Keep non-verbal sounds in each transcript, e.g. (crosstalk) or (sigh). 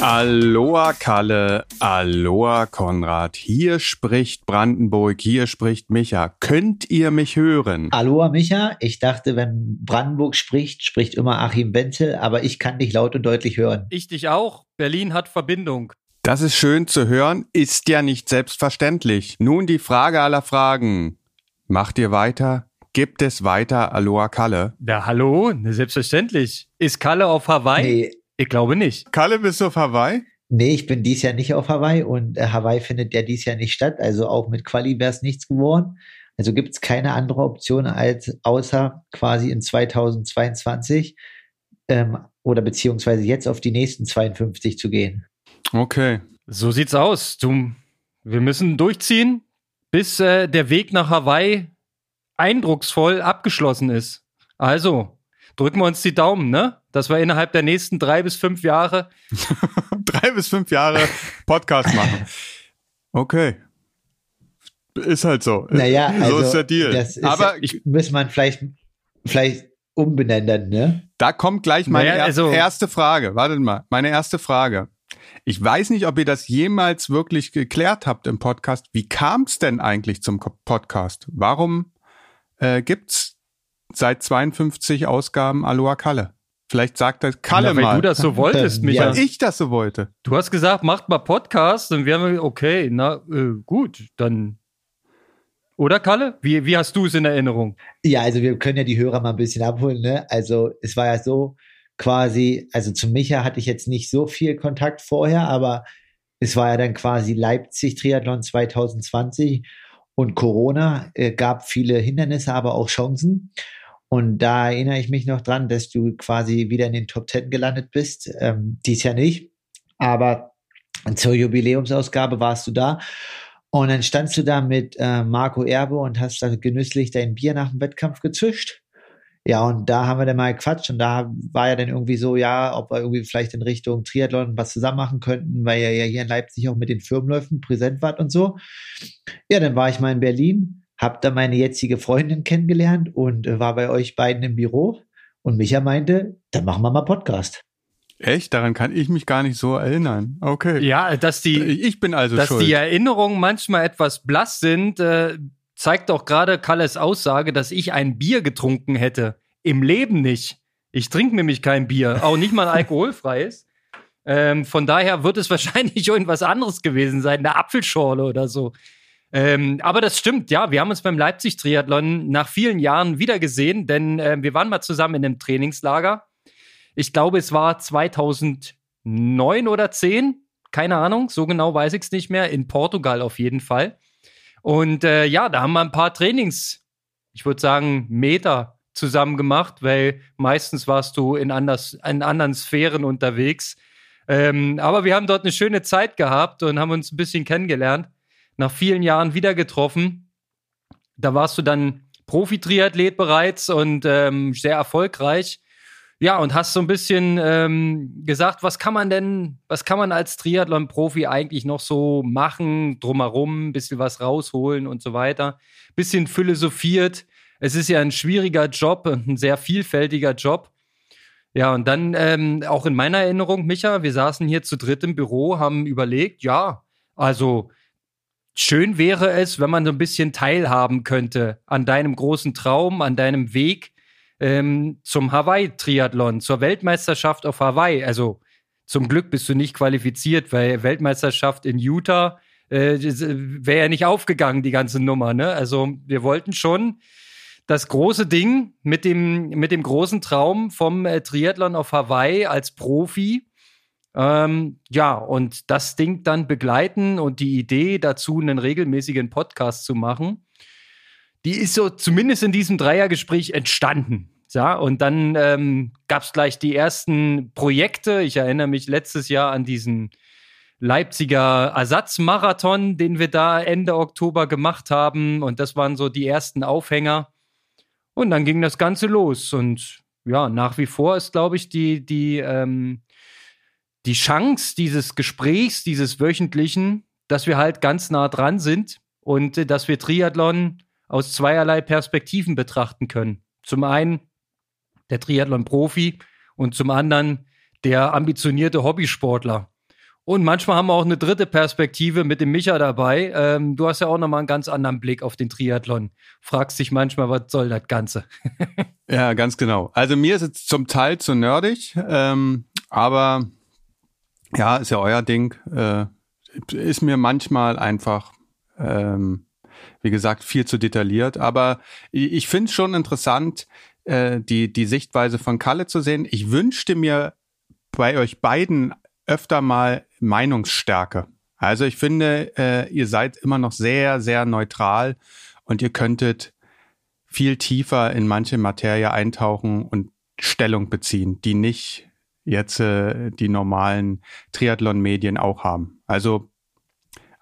Aloha Kalle, Aloha Konrad, hier spricht Brandenburg, hier spricht Micha. Könnt ihr mich hören? Aloha Micha, ich dachte, wenn Brandenburg spricht, spricht immer Achim Wenzel, aber ich kann dich laut und deutlich hören. Ich dich auch. Berlin hat Verbindung. Das ist schön zu hören, ist ja nicht selbstverständlich. Nun die Frage aller Fragen. Macht ihr weiter? Gibt es weiter Aloha Kalle? Ja, hallo, selbstverständlich. Ist Kalle auf Hawaii? Nee, Ich glaube nicht. Kalle, bist du auf Hawaii? nee, ich bin dies Jahr nicht auf Hawaii und äh, Hawaii findet ja dies Jahr nicht statt, also auch mit Quali wäre es nichts geworden. Also gibt es keine andere Option als außer quasi in 2022 ähm, oder beziehungsweise jetzt auf die nächsten 52 zu gehen. Okay. So sieht's aus. Du, wir müssen durchziehen, bis äh, der Weg nach Hawaii eindrucksvoll abgeschlossen ist. Also, drücken wir uns die Daumen, ne? Dass wir innerhalb der nächsten drei bis fünf Jahre (laughs) Drei bis fünf Jahre Podcast machen. (laughs) Okay. Ist halt so. Naja, also so ist der Deal. Das ist Aber ja, muss man vielleicht, vielleicht umbenennen, ne? Da kommt gleich meine Naja, er also- erste Frage. Wartet mal, meine erste Frage. Ich weiß nicht, ob ihr das jemals wirklich geklärt habt im Podcast. Wie kam es denn eigentlich zum Podcast? Warum äh, gibt's seit 52 Ausgaben Aloha Kalle? Vielleicht sagt das Kalle Na, weil mal, du das so wolltest, Ja. Micha. weil ich das so wollte. Du hast gesagt, macht mal Podcast und wir haben okay, na äh, gut, dann oder Kalle? Wie, wie hast du es in Erinnerung? Ja, also wir können ja die Hörer mal ein bisschen abholen, ne? Also es war ja so quasi, also zu Micha hatte ich jetzt nicht so viel Kontakt vorher, aber es war ja dann quasi Leipzig Triathlon 2020 und Corona äh, gab viele Hindernisse, aber auch Chancen. Und da erinnere ich mich noch dran, dass du quasi wieder in den Top Ten gelandet bist. Ähm, dies Jahr nicht. Aber zur Jubiläumsausgabe warst du da. Und dann standst du da mit äh, Marco Erbe und hast da genüsslich dein Bier nach dem Wettkampf gezischt. Ja, und da haben wir dann mal gequatscht und da war ja dann irgendwie so, ja, ob wir irgendwie vielleicht in Richtung Triathlon was zusammen machen könnten, weil ihr ja hier in Leipzig auch mit den Firmenläufen präsent wart und so. Ja, dann war ich mal in Berlin, hab da meine jetzige Freundin kennengelernt und äh, war bei euch beiden im Büro und Micha meinte, dann machen wir mal Podcast. Echt? Daran kann ich mich gar nicht so erinnern. Okay. Ja, dass die, Ich bin also dass schuld. die Erinnerungen manchmal etwas blass sind, äh, zeigt auch gerade Kalles Aussage, dass ich ein Bier getrunken hätte. Im Leben nicht. Ich trinke nämlich kein Bier, auch nicht mal ein alkoholfreies. (laughs) Ähm, von daher wird es wahrscheinlich (laughs) irgendwas anderes gewesen sein, eine Apfelschorle oder so. Ähm, aber das stimmt, ja. Wir haben uns beim Leipzig-Triathlon nach vielen Jahren wiedergesehen, denn äh, wir waren mal zusammen in einem Trainingslager. Ich glaube, es war 2009 oder 10. Keine Ahnung, so genau weiß ich es nicht mehr. In Portugal auf jeden Fall. Und äh, ja, da haben wir ein paar Trainings, ich würde sagen, Meter zusammen gemacht, weil meistens warst du in, anders, in anderen Sphären unterwegs. Ähm, aber wir haben dort eine schöne Zeit gehabt und haben uns ein bisschen kennengelernt. Nach vielen Jahren wieder getroffen. Da warst du dann Profi-Triathlet bereits und ähm, sehr erfolgreich. Ja, und hast so ein bisschen ähm, gesagt, was kann man denn, was kann man als Triathlon-Profi eigentlich noch so machen, drumherum, ein bisschen was rausholen und so weiter. Bisschen philosophiert. Es ist ja ein schwieriger Job und ein sehr vielfältiger Job. Ja, und dann ähm, auch in meiner Erinnerung, Micha, wir saßen hier zu dritt im Büro, haben überlegt, ja, also schön wäre es, wenn man so ein bisschen teilhaben könnte an deinem großen Traum, an deinem Weg ähm, zum Hawaii-Triathlon, zur Weltmeisterschaft auf Hawaii. Also zum Glück bist du nicht qualifiziert, weil Weltmeisterschaft in Utah äh, wäre ja nicht aufgegangen, die ganze Nummer. Ne? Also wir wollten schon das große Ding mit dem, mit dem großen Traum vom äh, Triathlon auf Hawaii als Profi. Ähm, ja, und das Ding dann begleiten und die Idee dazu, einen regelmäßigen Podcast zu machen, die ist so zumindest in diesem Dreiergespräch entstanden. Ja, und dann ähm, gab es gleich die ersten Projekte. Ich erinnere mich letztes Jahr an diesen Leipziger Ersatzmarathon, den wir da Ende Oktober gemacht haben. Und das waren so die ersten Aufhänger. Und dann ging das Ganze los. Und ja, nach wie vor ist, glaube ich, die, die, ähm, die Chance dieses Gesprächs, dieses wöchentlichen, dass wir halt ganz nah dran sind und äh, dass wir Triathlon aus zweierlei Perspektiven betrachten können. Zum einen der Triathlon-Profi und zum anderen der ambitionierte Hobbysportler. Und manchmal haben wir auch eine dritte Perspektive mit dem Micha dabei. Ähm, du hast ja auch nochmal einen ganz anderen Blick auf den Triathlon. Fragst dich manchmal, was soll das Ganze? (laughs) ja, ganz genau. Also mir ist es zum Teil zu nerdig, ähm, aber ja, ist ja euer Ding. Äh, ist mir manchmal einfach, ähm, wie gesagt, viel zu detailliert. Aber ich, ich finde es schon interessant, äh, die, die Sichtweise von Kalle zu sehen. Ich wünschte mir bei euch beiden öfter mal Meinungsstärke. Also ich finde, äh, ihr seid immer noch sehr, sehr neutral und ihr könntet viel tiefer in manche Materie eintauchen und Stellung beziehen, die nicht jetzt äh, die normalen Triathlon-Medien auch haben. Also,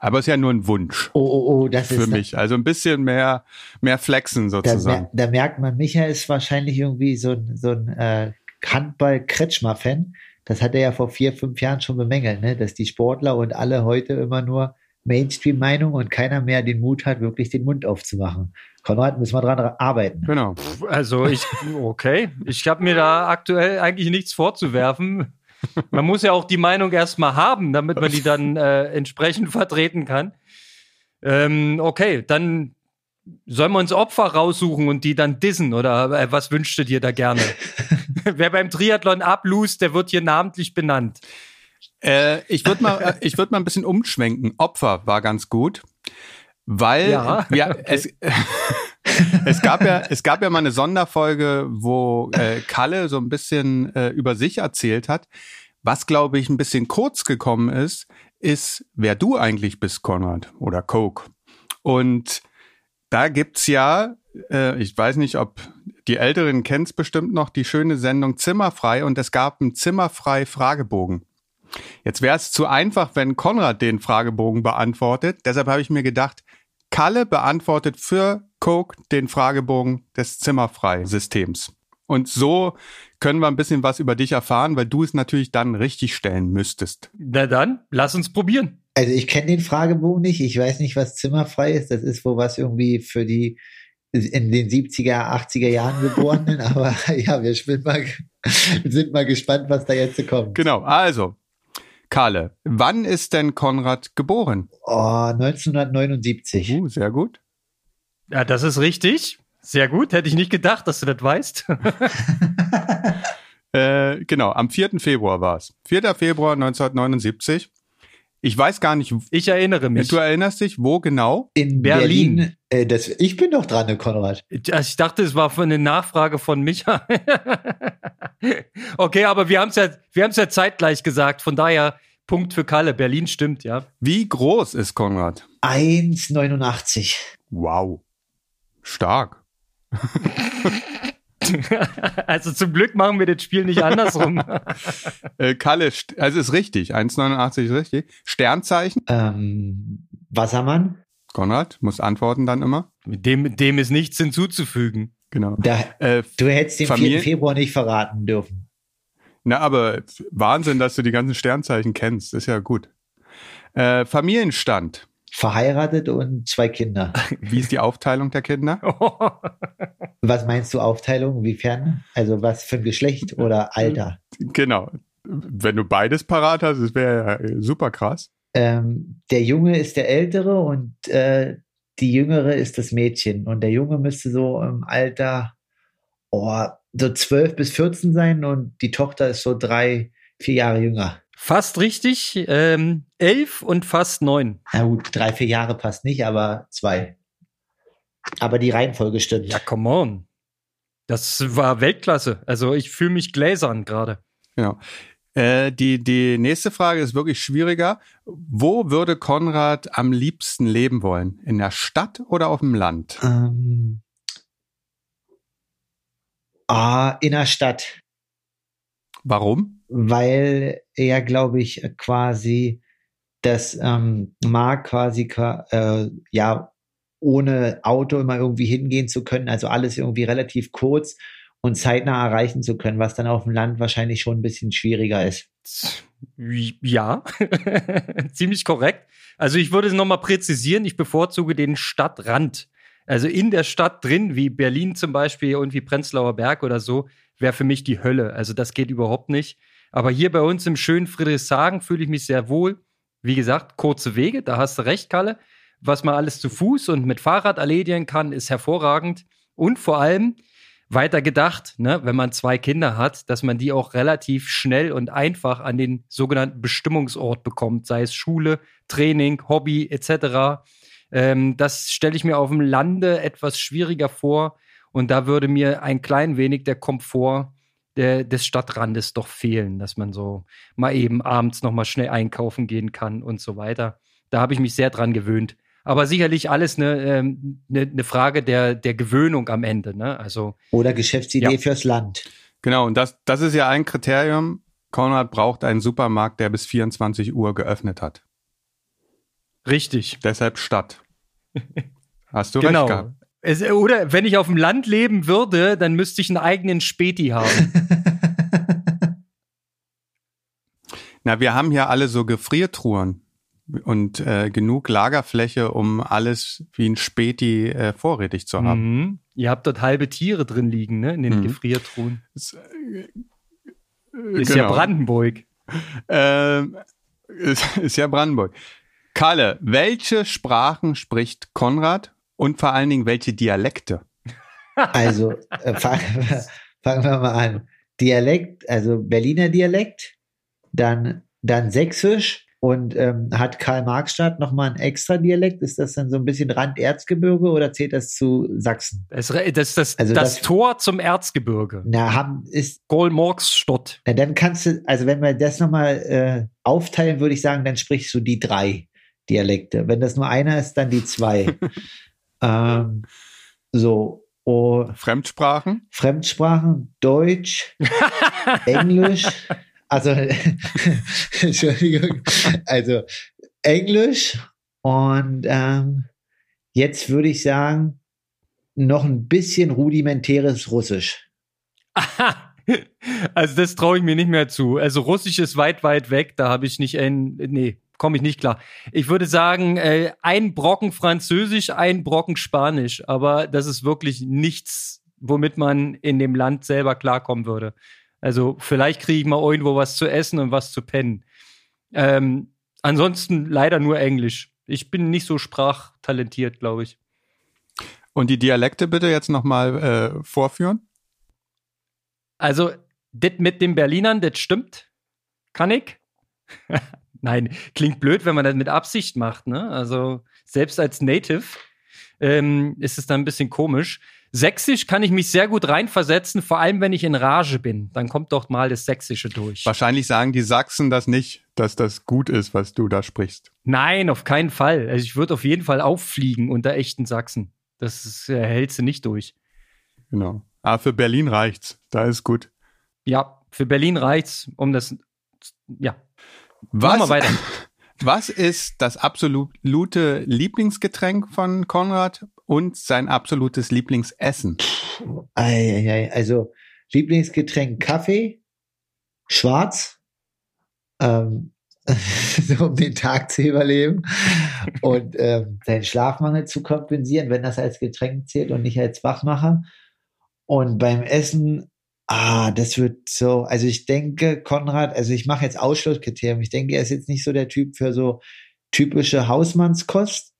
aber es ist ja nur ein Wunsch. Oh, oh, oh, das für ist mich. Also ein bisschen mehr, mehr flexen sozusagen. Da, da merkt man, Michael ist wahrscheinlich irgendwie so ein, so ein äh, Handball-Kretschmer-Fan das hat er ja vor vier, fünf Jahren schon bemängelt, ne? dass die Sportler und alle heute immer nur Mainstream-Meinung und keiner mehr den Mut hat, wirklich den Mund aufzumachen. Konrad, müssen wir dran arbeiten. Genau. Also ich, okay, ich habe mir da aktuell eigentlich nichts vorzuwerfen. Man muss ja auch die Meinung erstmal haben, damit man die dann äh, entsprechend vertreten kann. Ähm, okay, dann Sollen wir uns Opfer raussuchen und die dann dissen oder äh, was wünschst du dir da gerne? (laughs) Wer beim Triathlon ablust, der wird hier namentlich benannt. Äh, ich würde mal, äh, ich würde mal ein bisschen umschwenken. Opfer war ganz gut, weil ja, ja (laughs) okay. es, (laughs) es gab ja, es gab ja mal eine Sonderfolge, wo äh, Kalle so ein bisschen äh, über sich erzählt hat. Was glaube ich ein bisschen kurz gekommen ist, ist, wer du eigentlich bist, Konrad oder Coke. Und da gibt's ja, äh, ich weiß nicht, ob die Älteren kennt's bestimmt noch, die schöne Sendung Zimmerfrei und es gab einen Zimmerfrei Fragebogen. Jetzt wäre es zu einfach, wenn Konrad den Fragebogen beantwortet. Deshalb habe ich mir gedacht, Kalle beantwortet für Coke den Fragebogen des Zimmerfrei-Systems. Und so können wir ein bisschen was über dich erfahren, weil du es natürlich dann richtig stellen müsstest. Na dann, lass uns probieren. Also ich kenne den Fragebogen nicht. Ich weiß nicht, was zimmerfrei ist. Das ist wohl was irgendwie für die in den 70er, 80er Jahren geborenen. (laughs) Aber ja, wir sind mal, sind mal gespannt, was da jetzt kommt. Genau. Also, Karle, wann ist denn Konrad geboren? Oh, 1979. Uh, sehr gut. Ja, das ist richtig. Sehr gut. Hätte ich nicht gedacht, dass du das weißt. (laughs) äh, genau, am 4. Februar war es. 4. Februar 1979. Ich weiß gar nicht. Ich erinnere mich. Du erinnerst dich, wo genau? In Berlin. Berlin. Äh, das, ich bin doch dran, Konrad. Ich dachte, es war für eine Nachfrage von Micha. (laughs) okay, aber wir haben es ja, wir haben es ja zeitgleich gesagt. Von daher Punkt für Kalle. Berlin stimmt, ja. Wie groß ist Konrad? 1,89. Wow. Stark. (laughs) (laughs) also zum Glück machen wir das Spiel nicht andersrum. (laughs) äh, Kalle, also ist richtig, 1,89 ist richtig. Sternzeichen? Ähm, Wassermann? Konrad, muss antworten dann immer. Mit dem, dem ist nichts hinzuzufügen. Genau. Da, äh, du hättest den Familie 4. Februar nicht verraten dürfen. Na, aber Wahnsinn, dass du die ganzen Sternzeichen kennst. Ist ja gut. Äh, Familienstand verheiratet und zwei Kinder. (laughs) Wie ist die Aufteilung der Kinder? (laughs) was meinst du Aufteilung? Wiefern? Also was für ein Geschlecht oder Alter? Genau. Wenn du beides parat hast, das wäre ja super krass. Ähm, der Junge ist der Ältere und äh, die Jüngere ist das Mädchen. Und der Junge müsste so im Alter oh, so 12 bis 14 sein und die Tochter ist so drei, vier Jahre jünger. Fast richtig. Ähm, elf und fast neun. Na gut, drei, vier Jahre passt nicht, aber zwei. Aber die Reihenfolge stimmt. Ja, come on. Das war Weltklasse. Also ich fühle mich gläsern gerade. Ja. Äh, die, die nächste Frage ist wirklich schwieriger. Wo würde Konrad am liebsten leben wollen? In der Stadt oder auf dem Land? Ähm, ah, in der Stadt. Warum? weil er, glaube ich, quasi das ähm, mag quasi äh, ja ohne Auto immer irgendwie hingehen zu können, also alles irgendwie relativ kurz und zeitnah erreichen zu können, was dann auf dem Land wahrscheinlich schon ein bisschen schwieriger ist. Ja, (laughs) ziemlich korrekt. Also ich würde es nochmal präzisieren, ich bevorzuge den Stadtrand. Also in der Stadt drin, wie Berlin zum Beispiel, irgendwie Prenzlauer Berg oder so, wäre für mich die Hölle. Also das geht überhaupt nicht. Aber hier bei uns im schönen Friedrichshagen fühle ich mich sehr wohl. Wie gesagt, kurze Wege, da hast du recht, Kalle. Was man alles zu Fuß und mit Fahrrad erledigen kann, ist hervorragend. Und vor allem weiter gedacht, ne, wenn man zwei Kinder hat, dass man die auch relativ schnell und einfach an den sogenannten Bestimmungsort bekommt, sei es Schule, Training, Hobby etc. Ähm, das stelle ich mir auf dem Lande etwas schwieriger vor. Und da würde mir ein klein wenig der Komfort der, des Stadtrandes doch fehlen, dass man so mal eben abends noch mal schnell einkaufen gehen kann und so weiter. Da habe ich mich sehr dran gewöhnt. Aber sicherlich alles eine, ähm, eine, eine Frage der, der Gewöhnung am Ende. Ne? Also, Oder Geschäftsidee ja. fürs Land. Genau, und das, das ist ja ein Kriterium. Konrad braucht einen Supermarkt, der bis 24 Uhr geöffnet hat. Richtig. Deshalb Stadt. (laughs) Hast du genau. recht gehabt. Es, oder wenn ich auf dem Land leben würde, dann müsste ich einen eigenen Späti haben. (laughs) Na, wir haben hier alle so Gefriertruhen und äh, genug Lagerfläche, um alles wie ein Späti äh, vorrätig zu haben. Mhm. Ihr habt dort halbe Tiere drin liegen, ne? In den mhm. Gefriertruhen. Das, äh, ist genau. ja Brandenburg. (laughs) Ähm, (laughs) ist, ist ja Brandenburg. Kalle, welche Sprachen spricht Konrad und vor allen Dingen welche Dialekte? Also äh, (laughs) fangen, fangen wir mal an. Dialekt, also Berliner Dialekt, dann, dann Sächsisch und ähm, hat Karl-Marx-Stadt nochmal ein extra Dialekt? Ist das dann so ein bisschen Randerzgebirge oder zählt das zu Sachsen? Das, das, das, also das, das Tor zum Erzgebirge. Na, haben, ist. Gold-Morgs-Stadt. Na, dann kannst du, also wenn wir das nochmal äh, aufteilen, würde ich sagen, dann sprichst du die drei Dialekte. Wenn das nur einer ist, dann die zwei. (laughs) ähm, so. Oh, Fremdsprachen? Fremdsprachen, Deutsch, Englisch, also (laughs) Entschuldigung, also Englisch und ähm, jetzt würde ich sagen, noch ein bisschen rudimentäres Russisch. Aha. (laughs) Also das traue ich mir nicht mehr zu. Also Russisch ist weit, weit weg. Da habe ich nicht ein, nee, komme ich nicht klar. Ich würde sagen, äh, ein Brocken Französisch, ein Brocken Spanisch. Aber das ist wirklich nichts, womit man in dem Land selber klarkommen würde. Also vielleicht kriege ich mal irgendwo was zu essen und was zu pennen. Ähm, ansonsten leider nur Englisch. Ich bin nicht so sprachtalentiert, glaube ich. Und die Dialekte bitte jetzt nochmal äh, vorführen? Also, das mit den Berlinern, das stimmt. Kann ich? (laughs) Nein, klingt blöd, wenn man das mit Absicht macht. Ne? Also selbst als Native ähm, ist es dann ein bisschen komisch. Sächsisch kann ich mich sehr gut reinversetzen, vor allem wenn ich in Rage bin. Dann kommt doch mal das Sächsische durch. Wahrscheinlich sagen die Sachsen das nicht, dass das gut ist, was du da sprichst. Nein, auf keinen Fall. Also ich würde auf jeden Fall auffliegen unter echten Sachsen. Das ist, äh, hältst du nicht durch. Genau. Aber für Berlin reicht's. Da ist gut. Ja, für Berlin reicht's, um das, ja, was, Machen wir weiter. (laughs) Was ist das absolute Lieblingsgetränk von Konrad und sein absolutes Lieblingsessen? Also Lieblingsgetränk Kaffee, schwarz, ähm, (laughs) um den Tag zu überleben (laughs) und ähm, seinen Schlafmangel zu kompensieren, wenn das als Getränk zählt und nicht als Wachmacher. Und beim Essen Ah, das wird so, also ich denke, Konrad, also ich mache jetzt Ausschlusskriterium. Ich denke, er ist jetzt nicht so der Typ für so typische Hausmannskost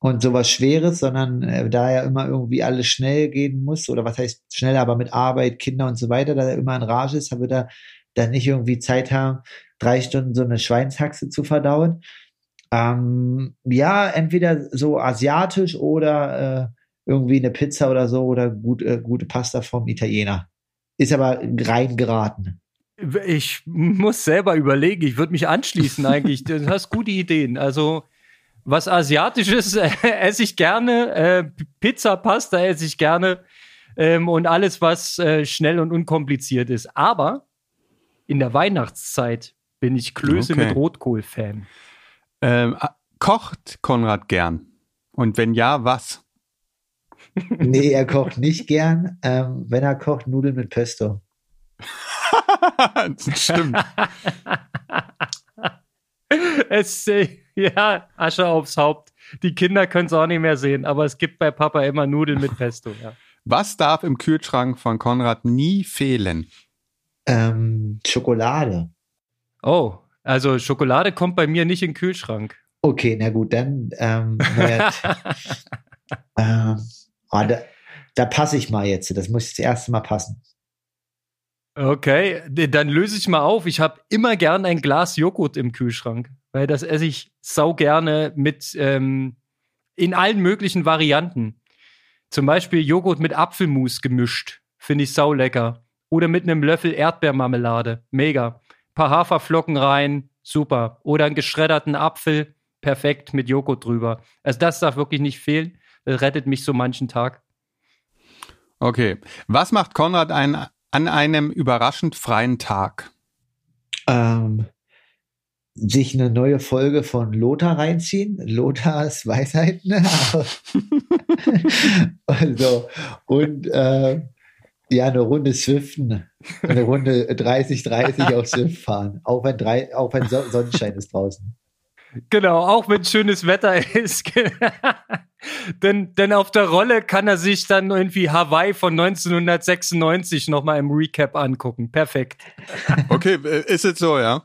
und sowas Schweres, sondern äh, da er immer irgendwie alles schnell gehen muss, oder was heißt schnell, aber mit Arbeit, Kinder und so weiter, da er immer in Rage ist, habe da dann nicht irgendwie Zeit haben, drei Stunden so eine Schweinshaxe zu verdauen. Ähm, ja, entweder so asiatisch oder äh, irgendwie eine Pizza oder so oder gut, äh, gute Pasta vom Italiener. Ist aber rein geraten. Ich muss selber überlegen. Ich würde mich anschließen eigentlich. (laughs) Du hast gute Ideen. Also was Asiatisches äh, esse ich gerne. Äh, Pizza, Pasta esse ich gerne. Ähm, und alles, was äh, schnell und unkompliziert ist. Aber in der Weihnachtszeit bin ich Klöße okay. mit Rotkohl-Fan. Ähm, kocht Konrad gern? Und wenn ja, was? Nee, er kocht nicht gern. Ähm, wenn er kocht, Nudeln mit Pesto. (laughs) Stimmt. es, ja, Asche aufs Haupt. Die Kinder können es auch nicht mehr sehen, aber es gibt bei Papa immer Nudeln mit Pesto. Ja. Was darf im Kühlschrank von Konrad nie fehlen? Ähm, Schokolade. Oh, also Schokolade kommt bei mir nicht in den Kühlschrank. Okay, na gut, dann ähm, (laughs) ähm, oh, da, da passe ich mal jetzt. Das muss das erste Mal passen. Okay, dann löse ich mal auf. Ich habe immer gern ein Glas Joghurt im Kühlschrank, weil das esse ich sau gerne mit ähm, in allen möglichen Varianten. Zum Beispiel Joghurt mit Apfelmus gemischt, finde ich sau lecker. Oder mit einem Löffel Erdbeermarmelade, mega. Ein paar Haferflocken rein, super. Oder einen geschredderten Apfel, perfekt mit Joghurt drüber. Also das darf wirklich nicht fehlen. Rettet mich so manchen Tag. Okay. Was macht Konrad ein, an einem überraschend freien Tag? Ähm, sich eine neue Folge von Lothar reinziehen. Lothars Weisheiten. (laughs) also, und äh, ja, eine Runde Swiften. Eine Runde 30-30 auf Swift fahren. Auch wenn, drei, auch wenn Sonnenschein ist draußen. Genau, auch wenn schönes Wetter (laughs) ist. denn, denn auf der Rolle kann er sich dann irgendwie Hawaii von 1996 nochmal im Recap angucken. Perfekt. (laughs) Okay, äh, ist es so, ja?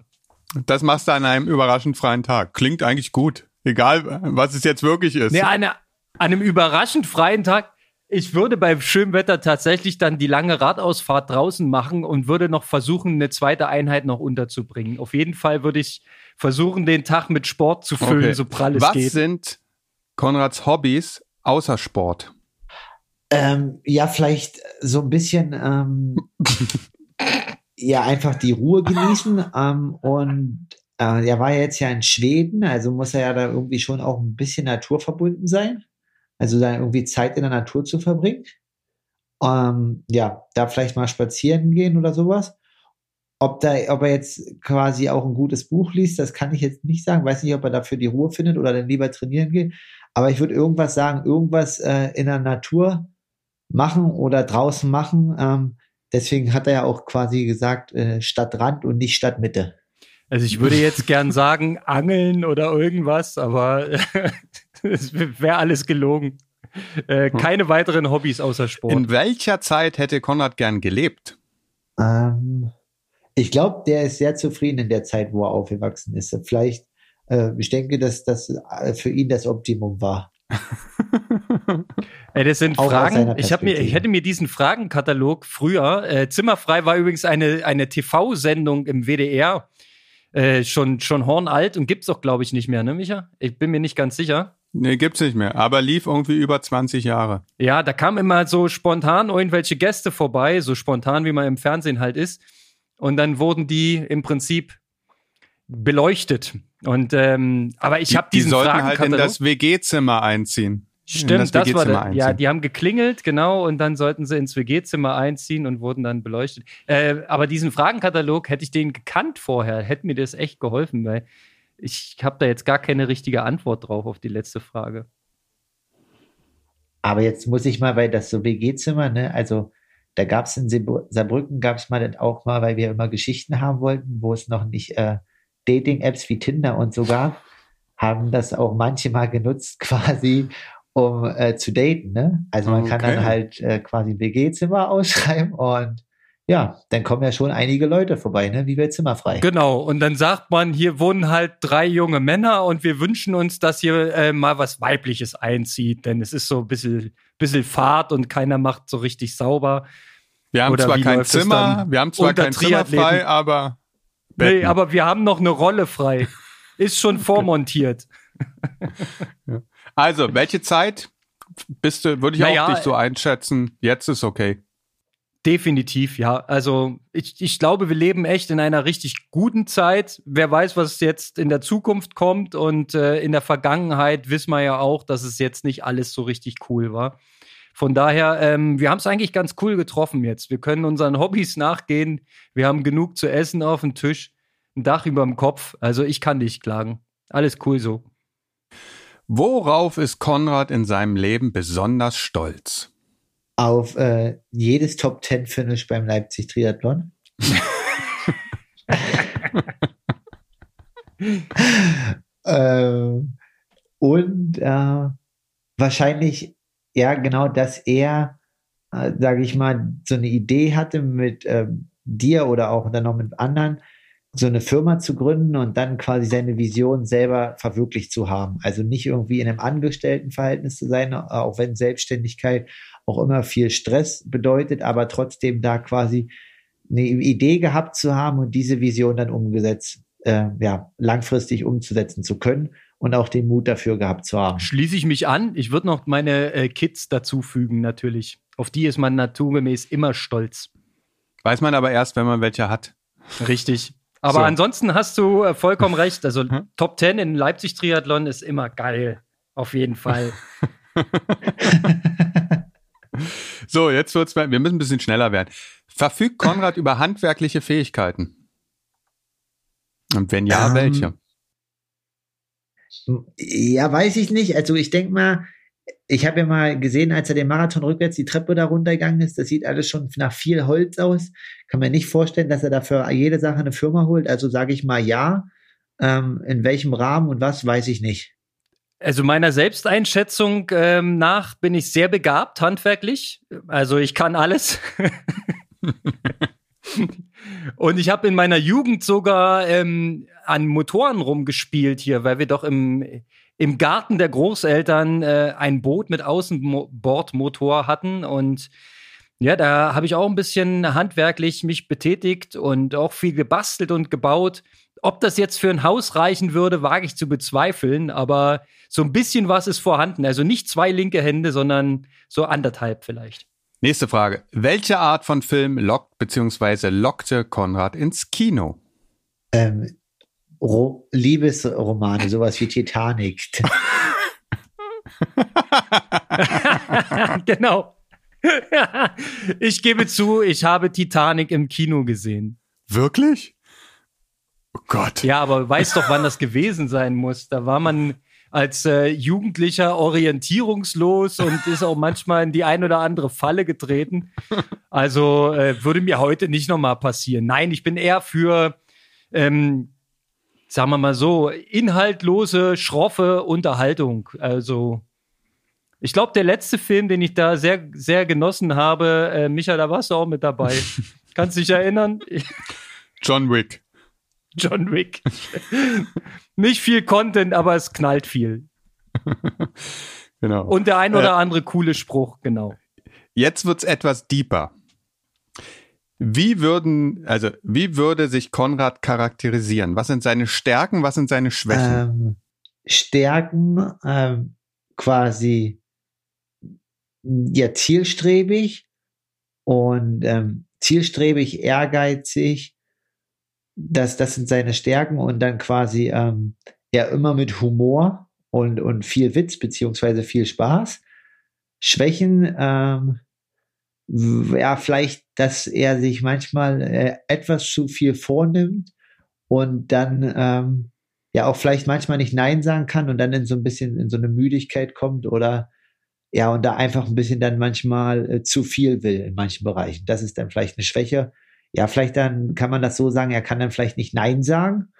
Das machst du an einem überraschend freien Tag. Klingt eigentlich gut. Egal, was es jetzt wirklich ist. Nee, eine, an einem überraschend freien Tag. Ich würde bei schönem Wetter tatsächlich dann die lange Radausfahrt draußen machen und würde noch versuchen, eine zweite Einheit noch unterzubringen. Auf jeden Fall würde ich versuchen, den Tag mit Sport zu füllen, okay. so prall es Was geht. Was sind Konrads Hobbys außer Sport? Ähm, ja, vielleicht so ein bisschen ähm, (laughs) ja einfach die Ruhe genießen ähm, und äh, er war ja jetzt ja in Schweden, also muss er ja da irgendwie schon auch ein bisschen naturverbunden sein. Also da irgendwie Zeit in der Natur zu verbringen. Ähm, ja, da vielleicht mal spazieren gehen oder sowas. Ob, da, ob er jetzt quasi auch ein gutes Buch liest, das kann ich jetzt nicht sagen. Weiß nicht, ob er dafür die Ruhe findet oder dann lieber trainieren geht. Aber ich würde irgendwas sagen, irgendwas äh, in der Natur machen oder draußen machen. Ähm, deswegen hat er ja auch quasi gesagt, äh, Stadtrand und nicht Stadtmitte. Also ich würde jetzt gern sagen, angeln oder irgendwas, aber (laughs) (laughs) es wäre alles gelogen. Äh, hm. keine weiteren Hobbys außer Sport. In welcher Zeit hätte Konrad gern gelebt? Ähm, ich glaube, der ist sehr zufrieden in der Zeit, wo er aufgewachsen ist. Vielleicht, äh, ich denke, dass das äh, für ihn das Optimum war. Ey, das sind Auch Fragen. Ich, hab mir, ich hätte mir diesen Fragenkatalog früher. Äh, Zimmerfrei war übrigens eine, eine TV-Sendung im WDR. Äh, schon, schon hornalt und gibt's auch, glaube ich, nicht mehr, ne, Micha? Ich bin mir nicht ganz sicher. Nee, gibt's nicht mehr, aber lief irgendwie über 20 Jahre. Ja, da kamen immer so spontan irgendwelche Gäste vorbei, so spontan wie man im Fernsehen halt ist. Und dann wurden die im Prinzip beleuchtet. Und ähm, aber ich habe diesen Die sollten halt in das WG-Zimmer einziehen. Stimmt, das, das war der, ja, die haben geklingelt, genau, und dann sollten sie ins WG-Zimmer einziehen und wurden dann beleuchtet. Äh, aber diesen Fragenkatalog hätte ich den gekannt vorher, hätte mir das echt geholfen, weil ich habe da jetzt gar keine richtige Antwort drauf auf die letzte Frage. Aber jetzt muss ich mal, weil das so WG-Zimmer, ne, also da gab es in Saarbrücken, gab es mal dann auch mal, weil wir immer Geschichten haben wollten, wo es noch nicht äh, Dating-Apps wie Tinder und so gab, haben das auch manche mal genutzt, quasi, um äh, zu daten. Ne? Also man okay. kann dann halt äh, quasi ein WG-Zimmer (laughs) ausschreiben und ja, dann kommen ja schon einige Leute vorbei, ne? Wie wird zimmerfrei? Genau, und dann sagt man, hier wohnen halt drei junge Männer und wir wünschen uns, dass hier äh, mal was Weibliches einzieht, denn es ist so ein bisschen, bisschen Fahrt und keiner macht so richtig sauber. Wir haben Oder zwar kein Zimmer, wir haben zwar kein Zimmer frei, aber Betten. Nee, aber wir haben noch eine Rolle frei. Ist schon vormontiert. (laughs) Also, welche Zeit bist du, würde ich naja, auch dich so einschätzen, jetzt ist okay. Definitiv, ja. Also ich, ich glaube, wir leben echt in einer richtig guten Zeit. Wer weiß, was jetzt in der Zukunft kommt. Und äh, in der Vergangenheit wissen wir ja auch, dass es jetzt nicht alles so richtig cool war. Von daher, ähm, wir haben es eigentlich ganz cool getroffen jetzt. Wir können unseren Hobbys nachgehen. Wir haben genug zu essen auf dem Tisch, ein Dach über dem Kopf. Also ich kann nicht klagen. Alles cool so. Worauf ist Konrad in seinem Leben besonders stolz? Auf äh, jedes Top Ten Finish beim Leipzig Triathlon. (laughs) ähm, und äh, wahrscheinlich, ja, genau, dass er, äh, sage ich mal, so eine Idee hatte mit äh, dir oder auch dann noch mit anderen, so eine Firma zu gründen und dann quasi seine Vision selber verwirklicht zu haben. Also nicht irgendwie in einem Angestelltenverhältnis zu sein, auch wenn Selbstständigkeit auch immer viel Stress bedeutet, aber trotzdem da quasi eine Idee gehabt zu haben und diese Vision dann umgesetzt, äh, ja, langfristig umzusetzen zu können und auch den Mut dafür gehabt zu haben. Schließe ich mich an. Ich würde noch meine äh, Kids dazufügen, natürlich. Auf die ist man naturgemäß immer stolz. Weiß man aber erst, wenn man welche hat. Richtig. Aber so. ansonsten hast du äh, vollkommen (laughs) recht. Also hm? Top 10 in Leipzig Triathlon ist immer geil. Auf jeden Fall. (laughs) so, jetzt wird's, wir müssen ein bisschen schneller werden. Verfügt Konrad über handwerkliche Fähigkeiten? Und wenn ja, ähm, welche? Ja, weiß ich nicht. Also ich denke mal, ich habe ja mal gesehen, als er den Marathon rückwärts die Treppe da runtergegangen ist, das sieht alles schon nach viel Holz aus. Kann mir nicht vorstellen, dass er dafür jede Sache eine Firma holt. Also sage ich mal ja. Ähm, in welchem Rahmen und was, weiß ich nicht. Also meiner Selbsteinschätzung ähm, nach bin ich sehr begabt handwerklich. Also ich kann alles. (laughs) Und ich habe in meiner Jugend sogar ähm, an Motoren rumgespielt hier, weil wir doch im, im Garten der Großeltern äh, ein Boot mit Außenbordmotor hatten. Und ja, da habe ich auch ein bisschen handwerklich mich betätigt und auch viel gebastelt und gebaut. Ob das jetzt für ein Haus reichen würde, wage ich zu bezweifeln, aber so ein bisschen was ist vorhanden. Also nicht zwei linke Hände, sondern so anderthalb vielleicht. Nächste Frage. Welche Art von Film lockt bzw. lockte Konrad ins Kino? Ähm, Ro Liebesromane, sowas wie Titanic. (laughs) genau. (laughs) ich gebe zu, ich habe Titanic im Kino gesehen. Wirklich? Oh Gott. Ja, aber weiß doch, wann das gewesen sein muss. Da war man als äh, Jugendlicher orientierungslos und ist auch manchmal in die ein oder andere Falle getreten. Also äh, würde mir heute nicht nochmal passieren. Nein, ich bin eher für, ähm, sagen wir mal so, inhaltlose, schroffe Unterhaltung. Also ich glaube, der letzte Film, den ich da sehr, sehr genossen habe, äh, Micha, da warst du auch mit dabei. Kannst du dich erinnern? John Wick. John Wick. Nicht viel Content, aber es knallt viel. (laughs) genau. Und der ein oder äh, andere coole Spruch, genau. Jetzt wird's etwas deeper. Wie würden, also wie würde sich Konrad charakterisieren? Was sind seine Stärken, was sind seine Schwächen? Ähm, Stärken ähm, quasi ja zielstrebig und ähm, zielstrebig, ehrgeizig, das, das sind seine Stärken und dann quasi ähm, ja immer mit Humor und, und viel Witz beziehungsweise viel Spaß. Schwächen, ähm, ja, vielleicht, dass er sich manchmal äh, etwas zu viel vornimmt und dann ähm, ja auch vielleicht manchmal nicht Nein sagen kann und dann in so ein bisschen in so eine Müdigkeit kommt oder ja, und da einfach ein bisschen dann manchmal äh, zu viel will in manchen Bereichen. Das ist dann vielleicht eine Schwäche ja, vielleicht dann kann man das so sagen, er kann dann vielleicht nicht Nein sagen.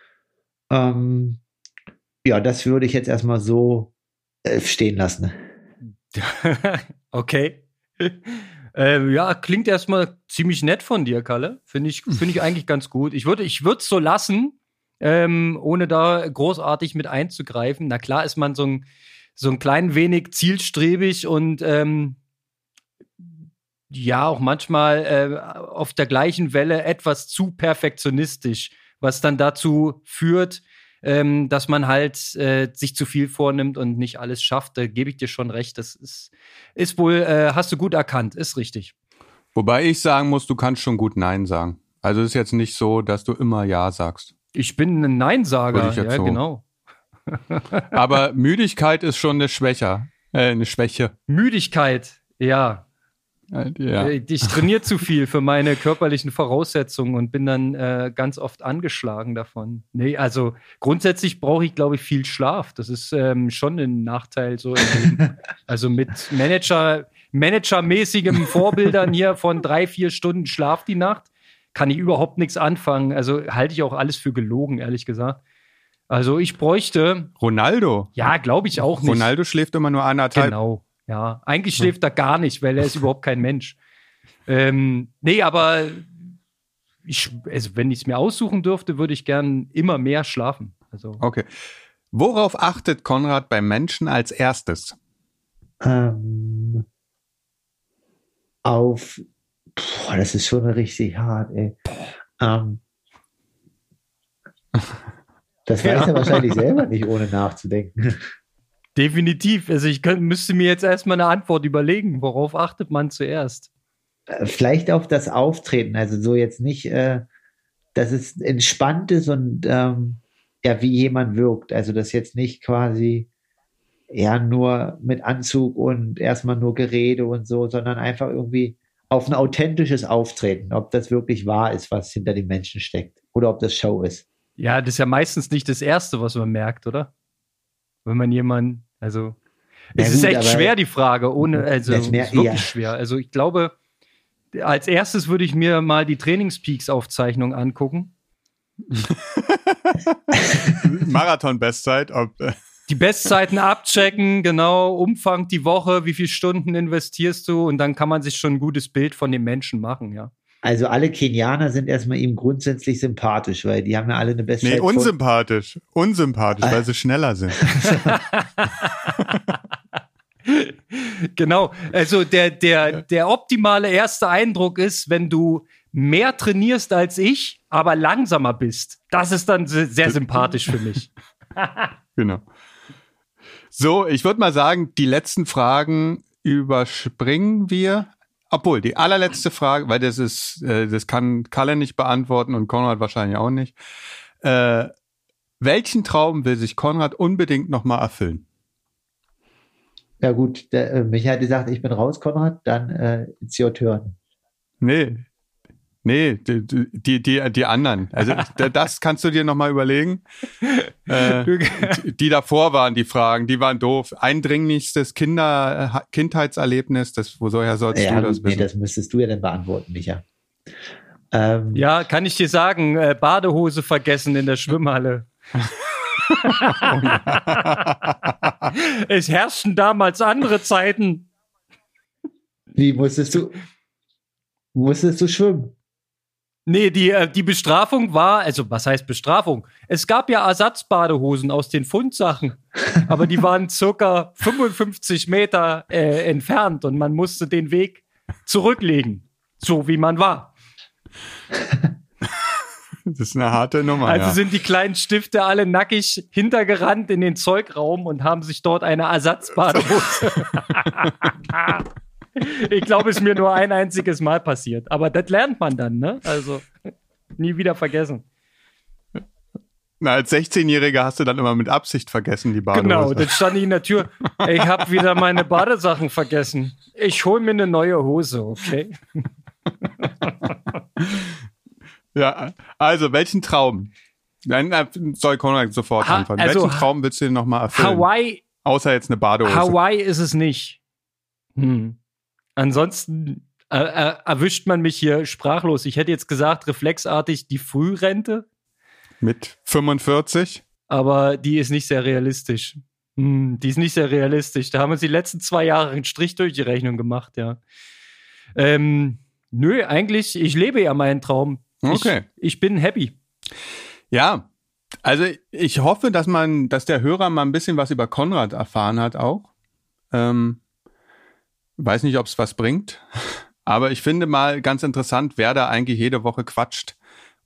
Ähm, ja, das würde ich jetzt erstmal so äh, stehen lassen. (laughs) okay. Äh, ja, klingt erstmal ziemlich nett von dir, Kalle. Finde ich, (laughs) finde ich eigentlich ganz gut. Ich würde, ich es so lassen, ähm, ohne da großartig mit einzugreifen. Na klar ist man so ein, so ein klein wenig zielstrebig und ähm, ja auch manchmal äh, auf der gleichen Welle etwas zu perfektionistisch, was dann dazu führt, ähm, dass man halt äh, sich zu viel vornimmt und nicht alles schafft. Da gebe ich dir schon recht. Das ist, ist wohl, äh, hast du gut erkannt, ist richtig. Wobei ich sagen muss, du kannst schon gut Nein sagen. Also es ist jetzt nicht so, dass du immer Ja sagst. Ich bin ein Neinsager, ja, so. genau. Aber Müdigkeit ist schon eine Schwäche. Äh, eine Schwäche. Müdigkeit, ja. Ja. Äh, ich trainiere zu viel für meine körperlichen Voraussetzungen und bin dann äh, ganz oft angeschlagen davon. Nee, also grundsätzlich brauche ich, glaube ich, viel Schlaf. Das ist ähm, schon ein Nachteil so (laughs) Also mit Manager, Managermäßigem Vorbildern hier von drei, vier Stunden Schlaf die Nacht kann ich überhaupt nichts anfangen. Also halte ich auch alles für gelogen, ehrlich gesagt. Also ich bräuchte, Ronaldo. ja, glaube ich auch nicht. Ronaldo schläft immer nur anderthalb. Genau, ja. Eigentlich schläft er gar nicht, weil er ist überhaupt kein Mensch. Ähm, nee, aber ich, also wenn ich es mir aussuchen dürfte, würde ich gern immer mehr schlafen. Also Okay. Worauf achtet Konrad beim Menschen als erstes? Ähm, auf, boah, das ist schon richtig hart, ey. Ähm, das weiß er wahrscheinlich (laughs) selber nicht, ohne nachzudenken. Definitiv. Also ich könnte, müsste mir jetzt erstmal eine Antwort überlegen. Worauf achtet man zuerst? Äh, Vielleicht auf das Auftreten, also so jetzt nicht, äh, dass es entspannt ist und ähm, ja, wie jemand wirkt. Also das jetzt nicht quasi ja nur mit Anzug und erstmal nur Gerede und so, sondern einfach irgendwie auf ein authentisches Auftreten, ob das wirklich wahr ist, was hinter den Menschen steckt oder ob das Show ist. Ja, das ist ja meistens nicht das Erste, was man merkt, oder? Wenn man jemanden, also Ja, es ist gut, echt schwer, die Frage, ohne, also mer- ist wirklich ja. schwer. Also ich glaube, als erstes würde ich mir mal die Trainingspeaks-Aufzeichnung angucken. (laughs) Marathon-Bestzeit. Ob, äh, Die Bestzeiten abchecken, genau, Umfang die Woche, wie viele Stunden investierst du und dann kann man sich schon ein gutes Bild von dem Menschen machen, ja. Also alle Kenianer sind erstmal ihm grundsätzlich sympathisch, weil die haben ja alle eine Bestzeit. nee, unsympathisch. Unsympathisch, Ah. weil sie schneller sind. (laughs) Genau. Also der, der, der optimale erste Eindruck ist, wenn du mehr trainierst als ich, aber langsamer bist. Das ist dann se- sehr sympathisch für mich. (laughs) (laughs) Genau. So, ich würde mal sagen, die letzten Fragen überspringen wir. Obwohl, die allerletzte Frage, weil das ist, äh, das kann Kalle nicht beantworten und Konrad wahrscheinlich auch nicht. Äh, welchen Traum will sich Konrad unbedingt nochmal erfüllen? Ja gut, der, äh, Michael hat gesagt, ich bin raus, Konrad, dann äh, it's your turn. Nee. Nee, die, die, die, die anderen. Also (laughs) das kannst du dir nochmal überlegen. Äh, die- die davor waren die Fragen, die waren doof. Eindringlichstes Kinder, Kindheitserlebnis, das, woher sollst Ja, du das nee, wissen? das müsstest du ja dann beantworten, Micha. Ähm, Ja, kann ich dir sagen, äh, Badehose vergessen in der Schwimmhalle. (laughs) Es herrschten damals andere Zeiten. Wie musstest du, musstest du schwimmen? Nee, die, äh, die Bestrafung war, also was heißt Bestrafung? Es gab ja Ersatzbadehosen aus den Fundsachen, (laughs) aber die waren circa 55 Meter äh, entfernt und man musste den Weg zurücklegen, so wie man war. (laughs) Das ist eine harte Nummer. Also ja. sind die kleinen Stifte alle nackig hintergerannt in den Zeugraum und haben sich dort eine Ersatzbadehose. (laughs) ich glaube, es ist mir nur ein einziges Mal passiert. Aber das lernt man dann, ne? Also nie wieder vergessen. Na, als 16-Jähriger hast du dann immer mit Absicht vergessen, die Badehose. Genau, dann stand ich in der Tür. Ich habe wieder meine Badesachen vergessen. Ich hole mir eine neue Hose, okay? Ja, also welchen Traum? Äh, soll Konrad sofort Ha- antworten. also welchen Traum willst du dir nochmal erfüllen? Hawaii, Außer jetzt eine Badehose. Hawaii ist es nicht. Hm. Ansonsten äh, äh, erwischt man mich hier sprachlos. Ich hätte jetzt gesagt, reflexartig die Frührente, Mit 45? aber die ist nicht sehr realistisch. Hm, die ist nicht sehr realistisch. Da haben uns die letzten zwei Jahre einen Strich durch die Rechnung gemacht, ja. Ähm, nö, eigentlich, ich lebe ja meinen Traum. Okay. Ich, ich bin happy. Ja, also ich hoffe, dass man, dass der Hörer mal ein bisschen was über Konrad erfahren hat auch. Ähm, weiß nicht, ob es was bringt, aber ich finde mal ganz interessant, wer da eigentlich jede Woche quatscht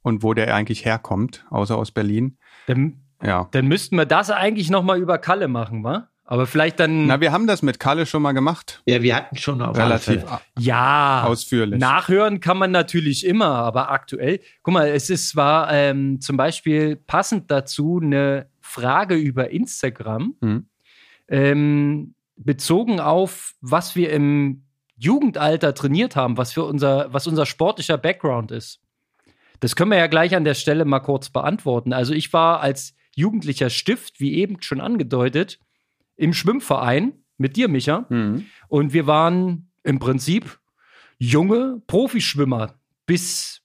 und wo der eigentlich herkommt, außer aus Berlin. Dann, Ja. dann müssten wir das eigentlich noch mal über Kalle machen, wa? Aber vielleicht dann Na, wir haben das mit Kalle schon mal gemacht. Ja, wir hatten schon auf Relativ ja ausführlich. Nachhören kann man natürlich immer, aber aktuell, guck mal, es ist zwar ähm, zum Beispiel passend dazu eine Frage über Instagram, Mhm. ähm, bezogen auf, was wir im Jugendalter trainiert haben, was für unser, was unser sportlicher Background ist. Das können wir ja gleich an der Stelle mal kurz beantworten. Also ich war als jugendlicher Stift, wie eben schon angedeutet, im Schwimmverein mit dir, Micha. Mhm. Und wir waren im Prinzip junge Profischwimmer bis,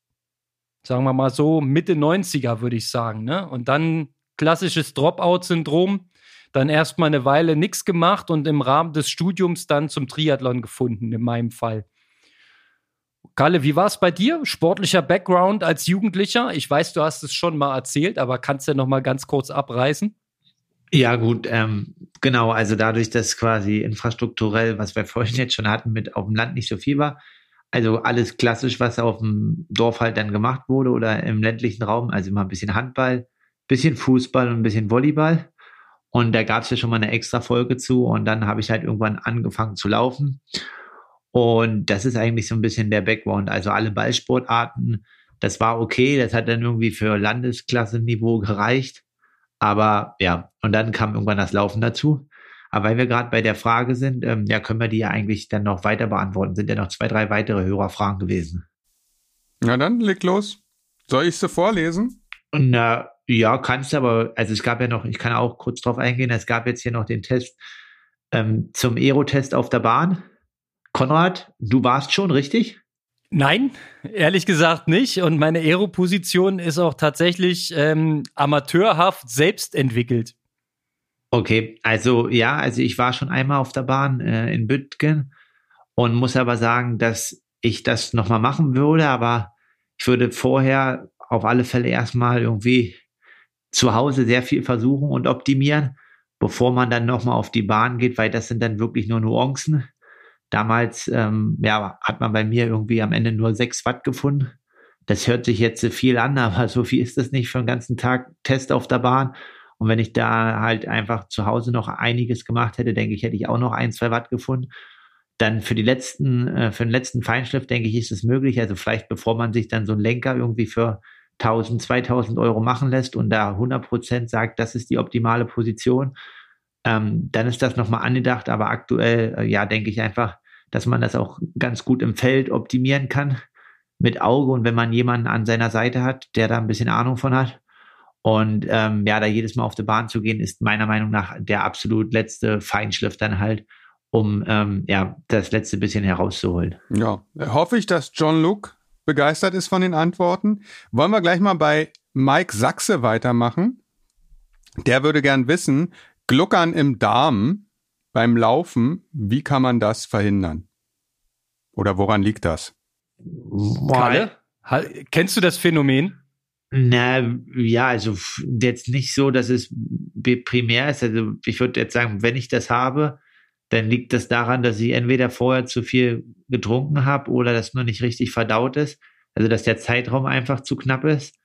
sagen wir mal so, Mitte 90er, würde ich sagen. Ne? Und dann klassisches Dropout-Syndrom. Dann erstmal eine Weile nichts gemacht und im Rahmen des Studiums dann zum Triathlon gefunden, in meinem Fall. Kalle, wie war es bei dir? Sportlicher Background als Jugendlicher? Ich weiß, du hast es schon mal erzählt, aber kannst du ja noch mal ganz kurz abreißen? Ja, gut, ähm, genau. Also dadurch, dass quasi infrastrukturell, was wir (laughs) vorhin jetzt schon hatten, mit auf dem Land nicht so viel war, also alles klassisch, was auf dem Dorf halt dann gemacht wurde oder im ländlichen Raum, also immer ein bisschen Handball, bisschen Fußball und ein bisschen Volleyball. Und da gab es ja schon mal eine extra Folge zu und dann habe ich halt irgendwann angefangen zu laufen. Und das ist eigentlich so ein bisschen der Background. Also alle Ballsportarten, das war okay, das hat dann irgendwie für Landesklasse-Niveau gereicht. Aber ja, und dann kam irgendwann das Laufen dazu. Aber weil wir gerade bei der Frage sind, ähm, ja, können wir die ja eigentlich dann noch weiter beantworten. Sind ja noch zwei, drei weitere Hörerfragen gewesen. Na dann, leg los. Soll ich sie vorlesen? Na, ja, kannst du, aber, also es gab ja noch, ich kann auch kurz drauf eingehen, es gab jetzt hier noch den Test ähm, zum Aerotest auf der Bahn. Konrad, du warst schon, richtig? Nein, ehrlich gesagt nicht. Und meine Aero-Position ist auch tatsächlich ähm, amateurhaft selbst entwickelt. Okay, also ja, also ich war schon einmal auf der Bahn äh, in Büttgen und muss aber sagen, dass ich das nochmal machen würde, aber ich würde vorher auf alle Fälle erstmal irgendwie zu Hause sehr viel versuchen und optimieren, bevor man dann nochmal auf die Bahn geht, weil das sind dann wirklich nur Nuancen. Damals ähm, ja, hat man bei mir irgendwie am Ende nur 6 Watt gefunden. Das hört sich jetzt viel an, (laughs) aber so viel ist das nicht für den ganzen Tag Test auf der Bahn. Und wenn ich da halt einfach zu Hause noch einiges gemacht hätte, denke ich, hätte ich auch noch ein, zwei Watt gefunden. Dann für die letzten, äh, für den letzten Feinschliff, denke ich, ist es möglich. Also vielleicht bevor man sich dann so einen Lenker irgendwie für 1000, 2000 Euro machen lässt und da 100 Prozent sagt, das ist die optimale Position, ähm, dann ist das nochmal angedacht. Aber aktuell, äh, ja, denke ich einfach, dass man das auch ganz gut im Feld optimieren kann mit Auge und wenn man jemanden an seiner Seite hat, der da ein bisschen Ahnung von hat. Und ähm, ja, da jedes Mal auf die Bahn zu gehen, ist meiner Meinung nach der absolut letzte Feinschliff dann halt, um ähm, ja das letzte bisschen herauszuholen. Ja, hoffe ich, dass John Luke begeistert ist von den Antworten. Wollen wir gleich mal bei Mike Sachse weitermachen? Der würde gern wissen, Gluckern im Darm beim Laufen, wie kann man das verhindern? Oder woran liegt das? Kalle, kennst du das Phänomen? Na, ja, also jetzt nicht so, dass es primär ist. Also ich würde jetzt sagen, wenn ich das habe, dann liegt das daran, dass ich entweder vorher zu viel getrunken habe oder das nur nicht richtig verdaut ist. Also dass der Zeitraum einfach zu knapp ist.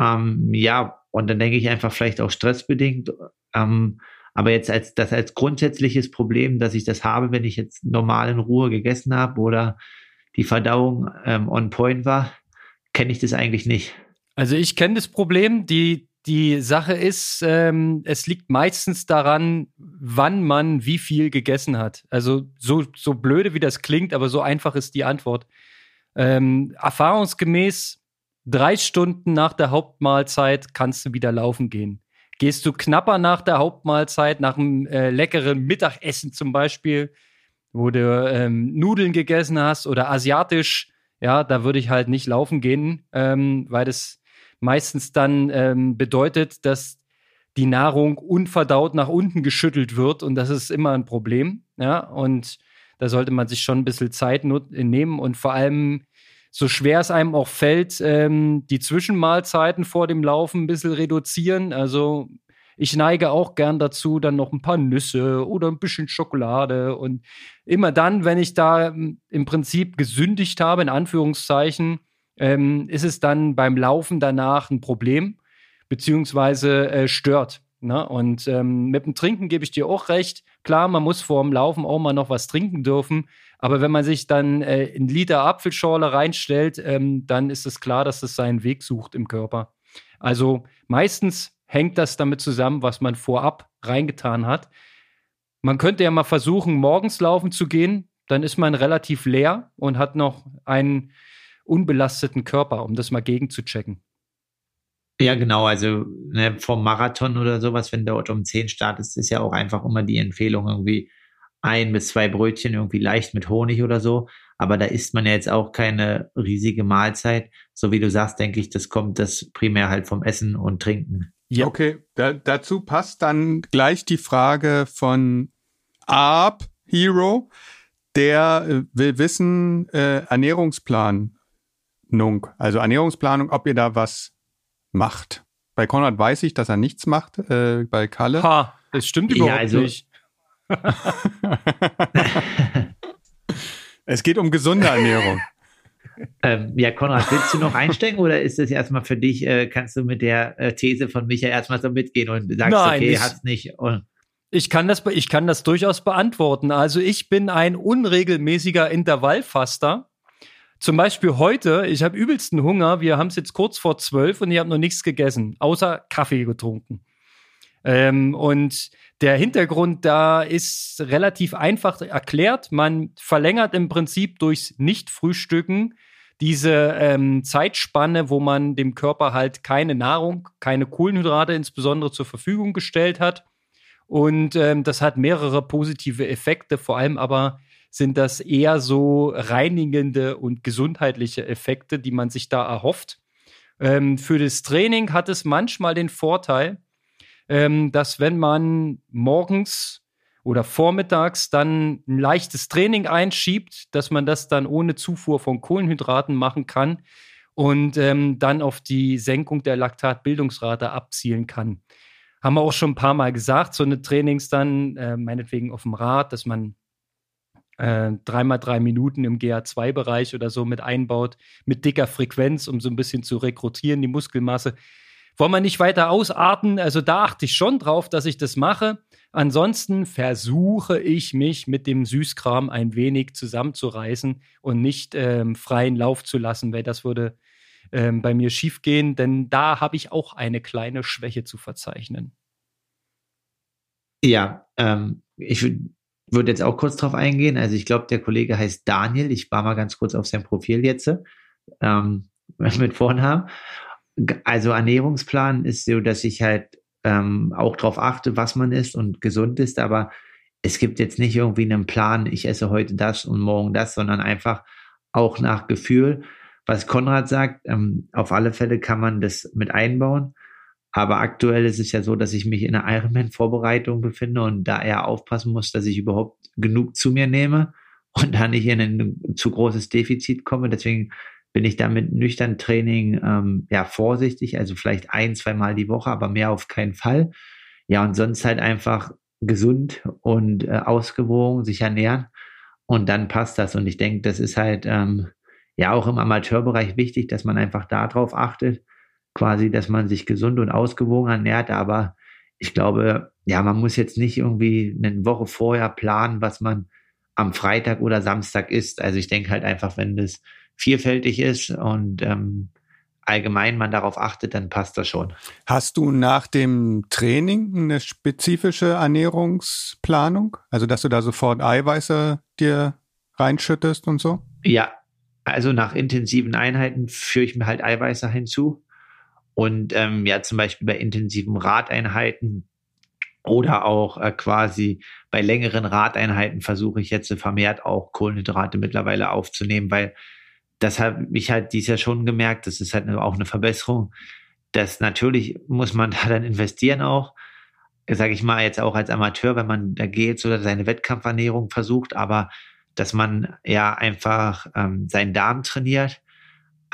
Ähm, ja, und dann denke ich einfach vielleicht auch stressbedingt. Ähm, aber jetzt als das als grundsätzliches Problem, dass ich das habe, wenn ich jetzt normal in Ruhe gegessen habe oder die Verdauung ähm, on point war, kenne ich das eigentlich nicht. Also ich kenne das Problem. Die, die Sache ist, ähm, es liegt meistens daran, wann man wie viel gegessen hat. Also so, so blöde wie das klingt, aber so einfach ist die Antwort. Ähm, erfahrungsgemäß drei Stunden nach der Hauptmahlzeit kannst du wieder laufen gehen. Gehst du knapper nach der Hauptmahlzeit, nach einem äh, leckeren Mittagessen zum Beispiel, wo du ähm, Nudeln gegessen hast oder asiatisch, ja, da würde ich halt nicht laufen gehen, ähm, weil das meistens dann ähm, bedeutet, dass die Nahrung unverdaut nach unten geschüttelt wird und das ist immer ein Problem, ja, und da sollte man sich schon ein bisschen Zeit nehmen und vor allem so schwer es einem auch fällt, ähm, die Zwischenmahlzeiten vor dem Laufen ein bisschen reduzieren. Also ich neige auch gern dazu, dann noch ein paar Nüsse oder ein bisschen Schokolade. Und immer dann, wenn ich da ähm, im Prinzip gesündigt habe, in Anführungszeichen, ähm, ist es dann beim Laufen danach ein Problem, beziehungsweise äh, stört. Ne? Und ähm, mit dem Trinken gebe ich dir auch recht. Klar, man muss vor dem Laufen auch mal noch was trinken dürfen. Aber wenn man sich dann äh, einen Liter Apfelschorle reinstellt, ähm, dann ist es klar, dass es seinen Weg sucht im Körper. Also meistens hängt das damit zusammen, was man vorab reingetan hat. Man könnte ja mal versuchen, morgens laufen zu gehen. Dann ist man relativ leer und hat noch einen unbelasteten Körper, um das mal gegenzuchecken. Ja, genau. Also ne, vom Marathon oder sowas, wenn dort um 10 startest, ist ja auch einfach immer die Empfehlung irgendwie ein bis zwei Brötchen irgendwie leicht mit Honig oder so. Aber da isst man ja jetzt auch keine riesige Mahlzeit. So wie du sagst, denke ich, das kommt das primär halt vom Essen und Trinken. Ja. Okay, da, dazu passt dann gleich die Frage von Arp Hero, der äh, will wissen, äh, Ernährungsplanung, also Ernährungsplanung, ob ihr da was macht. Bei Konrad weiß ich, dass er nichts macht, äh, bei Kalle. Ha, das stimmt überhaupt ja, also, nicht. (laughs) es geht um gesunde Ernährung. Ähm, ja, Konrad, willst du noch einsteigen oder ist das erstmal für dich, äh, kannst du mit der äh, These von Micha erstmal so mitgehen und sagst, Nein, okay, ich, hast nicht. Und ich kann, das, ich kann das durchaus beantworten. Also ich bin ein unregelmäßiger Intervallfaster. Zum Beispiel heute, ich habe übelsten Hunger, wir haben es jetzt kurz vor zwölf und ich habe noch nichts gegessen, außer Kaffee getrunken. Ähm, und der Hintergrund da ist relativ einfach erklärt. Man verlängert im Prinzip durchs Nicht-Frühstücken diese ähm, Zeitspanne, wo man dem Körper halt keine Nahrung, keine Kohlenhydrate insbesondere zur Verfügung gestellt hat. Und ähm, das hat mehrere positive Effekte, vor allem aber sind das eher so reinigende und gesundheitliche Effekte, die man sich da erhofft. Ähm, für das Training hat es manchmal den Vorteil, ähm, dass wenn man morgens oder vormittags dann ein leichtes Training einschiebt, dass man das dann ohne Zufuhr von Kohlenhydraten machen kann und ähm, dann auf die Senkung der Laktatbildungsrate abzielen kann. Haben wir auch schon ein paar Mal gesagt, so eine Trainings dann, äh, meinetwegen auf dem Rad, dass man äh, dreimal drei Minuten im GA2-Bereich oder so mit einbaut, mit dicker Frequenz, um so ein bisschen zu rekrutieren, die Muskelmasse. Wollen wir nicht weiter ausarten? Also da achte ich schon drauf, dass ich das mache. Ansonsten versuche ich mich mit dem Süßkram ein wenig zusammenzureißen und nicht ähm, freien Lauf zu lassen, weil das würde ähm, bei mir schiefgehen, denn da habe ich auch eine kleine Schwäche zu verzeichnen. Ja, ähm, ich würde jetzt auch kurz drauf eingehen. Also ich glaube, der Kollege heißt Daniel. Ich war mal ganz kurz auf sein Profil jetzt ähm, (laughs) mit Vornamen also Ernährungsplan ist so, dass ich halt ähm, auch darauf achte, was man isst und gesund ist, aber es gibt jetzt nicht irgendwie einen Plan, ich esse heute das und morgen das, sondern einfach auch nach Gefühl. Was Konrad sagt, ähm, auf alle Fälle kann man das mit einbauen. Aber aktuell ist es ja so, dass ich mich in einer Ironman-Vorbereitung befinde und da eher aufpassen muss, dass ich überhaupt genug zu mir nehme und da nicht in ein zu großes Defizit komme. Deswegen bin ich da mit nüchtern Training ähm, ja vorsichtig, also vielleicht ein, zwei Mal die Woche, aber mehr auf keinen Fall. Ja, und sonst halt einfach gesund und äh, ausgewogen sich ernähren und dann passt das. Und ich denke, das ist halt ähm, ja auch im Amateurbereich wichtig, dass man einfach darauf achtet, quasi, dass man sich gesund und ausgewogen ernährt. Aber ich glaube, ja, man muss jetzt nicht irgendwie eine Woche vorher planen, was man am Freitag oder Samstag isst. Also ich denke halt einfach, wenn das vielfältig ist und ähm, allgemein man darauf achtet, dann passt das schon. Hast du nach dem Training eine spezifische Ernährungsplanung? Also, dass du da sofort Eiweiße dir reinschüttest und so? Ja, also nach intensiven Einheiten führe ich mir halt Eiweiße hinzu. Und ähm, ja, zum Beispiel bei intensiven Radeinheiten oder auch äh, quasi bei längeren Radeinheiten versuche ich jetzt vermehrt auch Kohlenhydrate mittlerweile aufzunehmen, weil das habe ich halt dies Jahr schon gemerkt. Das ist halt auch eine Verbesserung. Das natürlich muss man (laughs) da dann investieren auch, sage ich mal jetzt auch als Amateur, wenn man da geht oder seine Wettkampfernährung versucht, aber dass man ja einfach ähm, seinen Darm trainiert.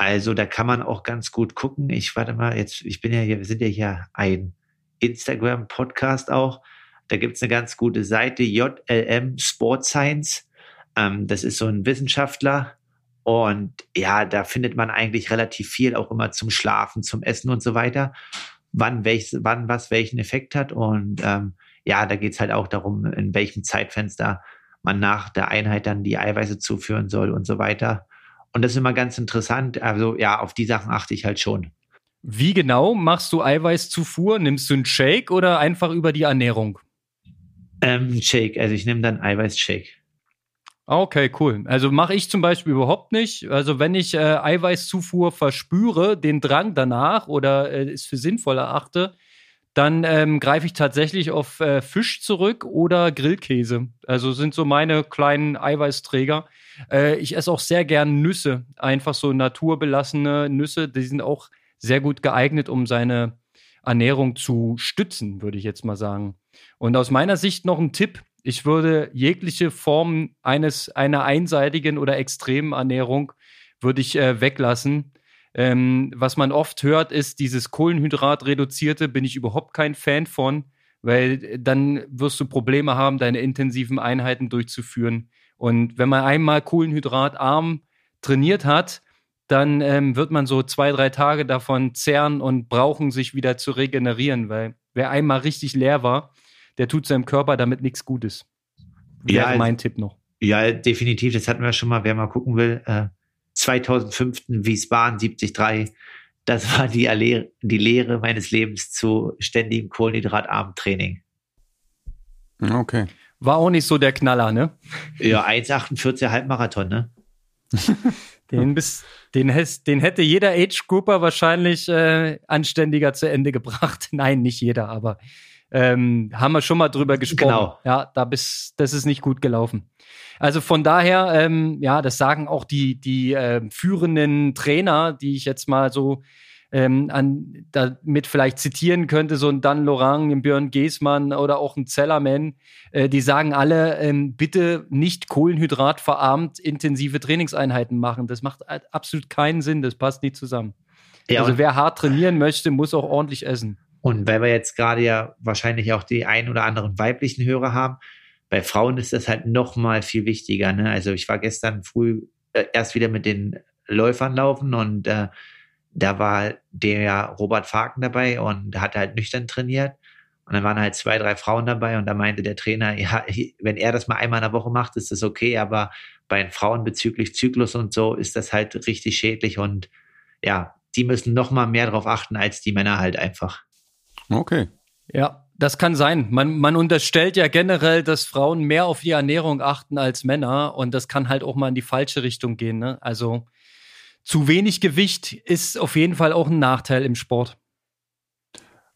Also da kann man auch ganz gut gucken. Ich warte mal, jetzt, ich bin ja hier, wir sind ja hier ein Instagram-Podcast auch. Da gibt's eine ganz gute Seite, JLM Sport Science. Ähm, das ist so ein Wissenschaftler, und ja, da findet man eigentlich relativ viel auch immer zum Schlafen, zum Essen und so weiter, wann, welch, wann was welchen Effekt hat. Und ähm, ja, da geht's halt auch darum, in welchem Zeitfenster man nach der Einheit dann die Eiweiße zuführen soll und so weiter. Und das ist immer ganz interessant. Also ja, auf die Sachen achte ich halt schon. Wie genau machst du Eiweißzufuhr? Nimmst du einen Shake oder einfach über die Ernährung? Ähm, Shake, also ich nehme dann Eiweißshake. Okay, cool. Also mache ich zum Beispiel überhaupt nicht. Also wenn ich äh, Eiweißzufuhr verspüre, den Drang danach oder äh, es für sinnvoll erachte, dann ähm, greife ich tatsächlich auf äh, Fisch zurück oder Grillkäse. Also sind so meine kleinen Eiweißträger. Äh, ich esse auch sehr gern Nüsse, einfach so naturbelassene Nüsse. Die sind auch sehr gut geeignet, um seine Ernährung zu stützen, würde ich jetzt mal sagen. Und aus meiner Sicht noch ein Tipp. Ich würde jegliche Form eines, einer einseitigen oder extremen Ernährung würde ich äh, weglassen. Ähm, was man oft hört, ist dieses Kohlenhydrat-reduzierte, bin ich überhaupt kein Fan von, weil dann wirst du Probleme haben, deine intensiven Einheiten durchzuführen. Und wenn man einmal kohlenhydratarm trainiert hat, dann ähm, wird man so zwei, drei Tage davon zehren und brauchen, sich wieder zu regenerieren, weil wer einmal richtig leer war, der tut seinem Körper damit nichts Gutes. Wäre ja, mein Tipp noch. Ja, definitiv. Das hatten wir schon mal. Wer mal gucken will, äh, 2005 Wiesbaden 73. Das war die, Lehre, die Lehre meines Lebens zu ständigem kohlenhydratarmen Training. Okay. War auch nicht so der Knaller, ne? Ja, 1,48 Halbmarathon, ne? (laughs) den, bis, den, den hätte jeder Age-Grouper wahrscheinlich äh, anständiger zu Ende gebracht. (laughs) Nein, nicht jeder, aber ähm, haben wir schon mal drüber gesprochen. Genau. Ja, da bis, das ist nicht gut gelaufen. Also von daher, ähm, ja, das sagen auch die, die äh, führenden Trainer, die ich jetzt mal so ähm, an, damit vielleicht zitieren könnte, so ein Dan Lorang, ein Björn Geßmann oder auch ein Zellerman, äh, die sagen alle, ähm, bitte nicht kohlenhydratverarmt intensive Trainingseinheiten machen. Das macht absolut keinen Sinn, das passt nicht zusammen. Ja, also wer hart trainieren möchte, muss auch ordentlich essen. Und weil wir jetzt gerade ja wahrscheinlich auch die ein oder anderen weiblichen Hörer haben, bei Frauen ist das halt noch mal viel wichtiger. Ne? Also ich war gestern früh äh, erst wieder mit den Läufern laufen und äh, da war der Robert Faken dabei und hat halt nüchtern trainiert. Und dann waren halt zwei, drei Frauen dabei und da meinte der Trainer, (laughs) ja, wenn er das mal einmal in der Woche macht, ist das okay, aber bei den Frauen bezüglich Zyklus und so ist das halt richtig schädlich und ja, die müssen noch mal mehr darauf achten als die Männer halt einfach. Okay. Ja, das kann sein. Man, man unterstellt ja generell, dass Frauen mehr auf die Ernährung achten als Männer und das kann halt auch mal in die falsche Richtung gehen. Ne? Also zu wenig Gewicht ist auf jeden Fall auch ein Nachteil im Sport.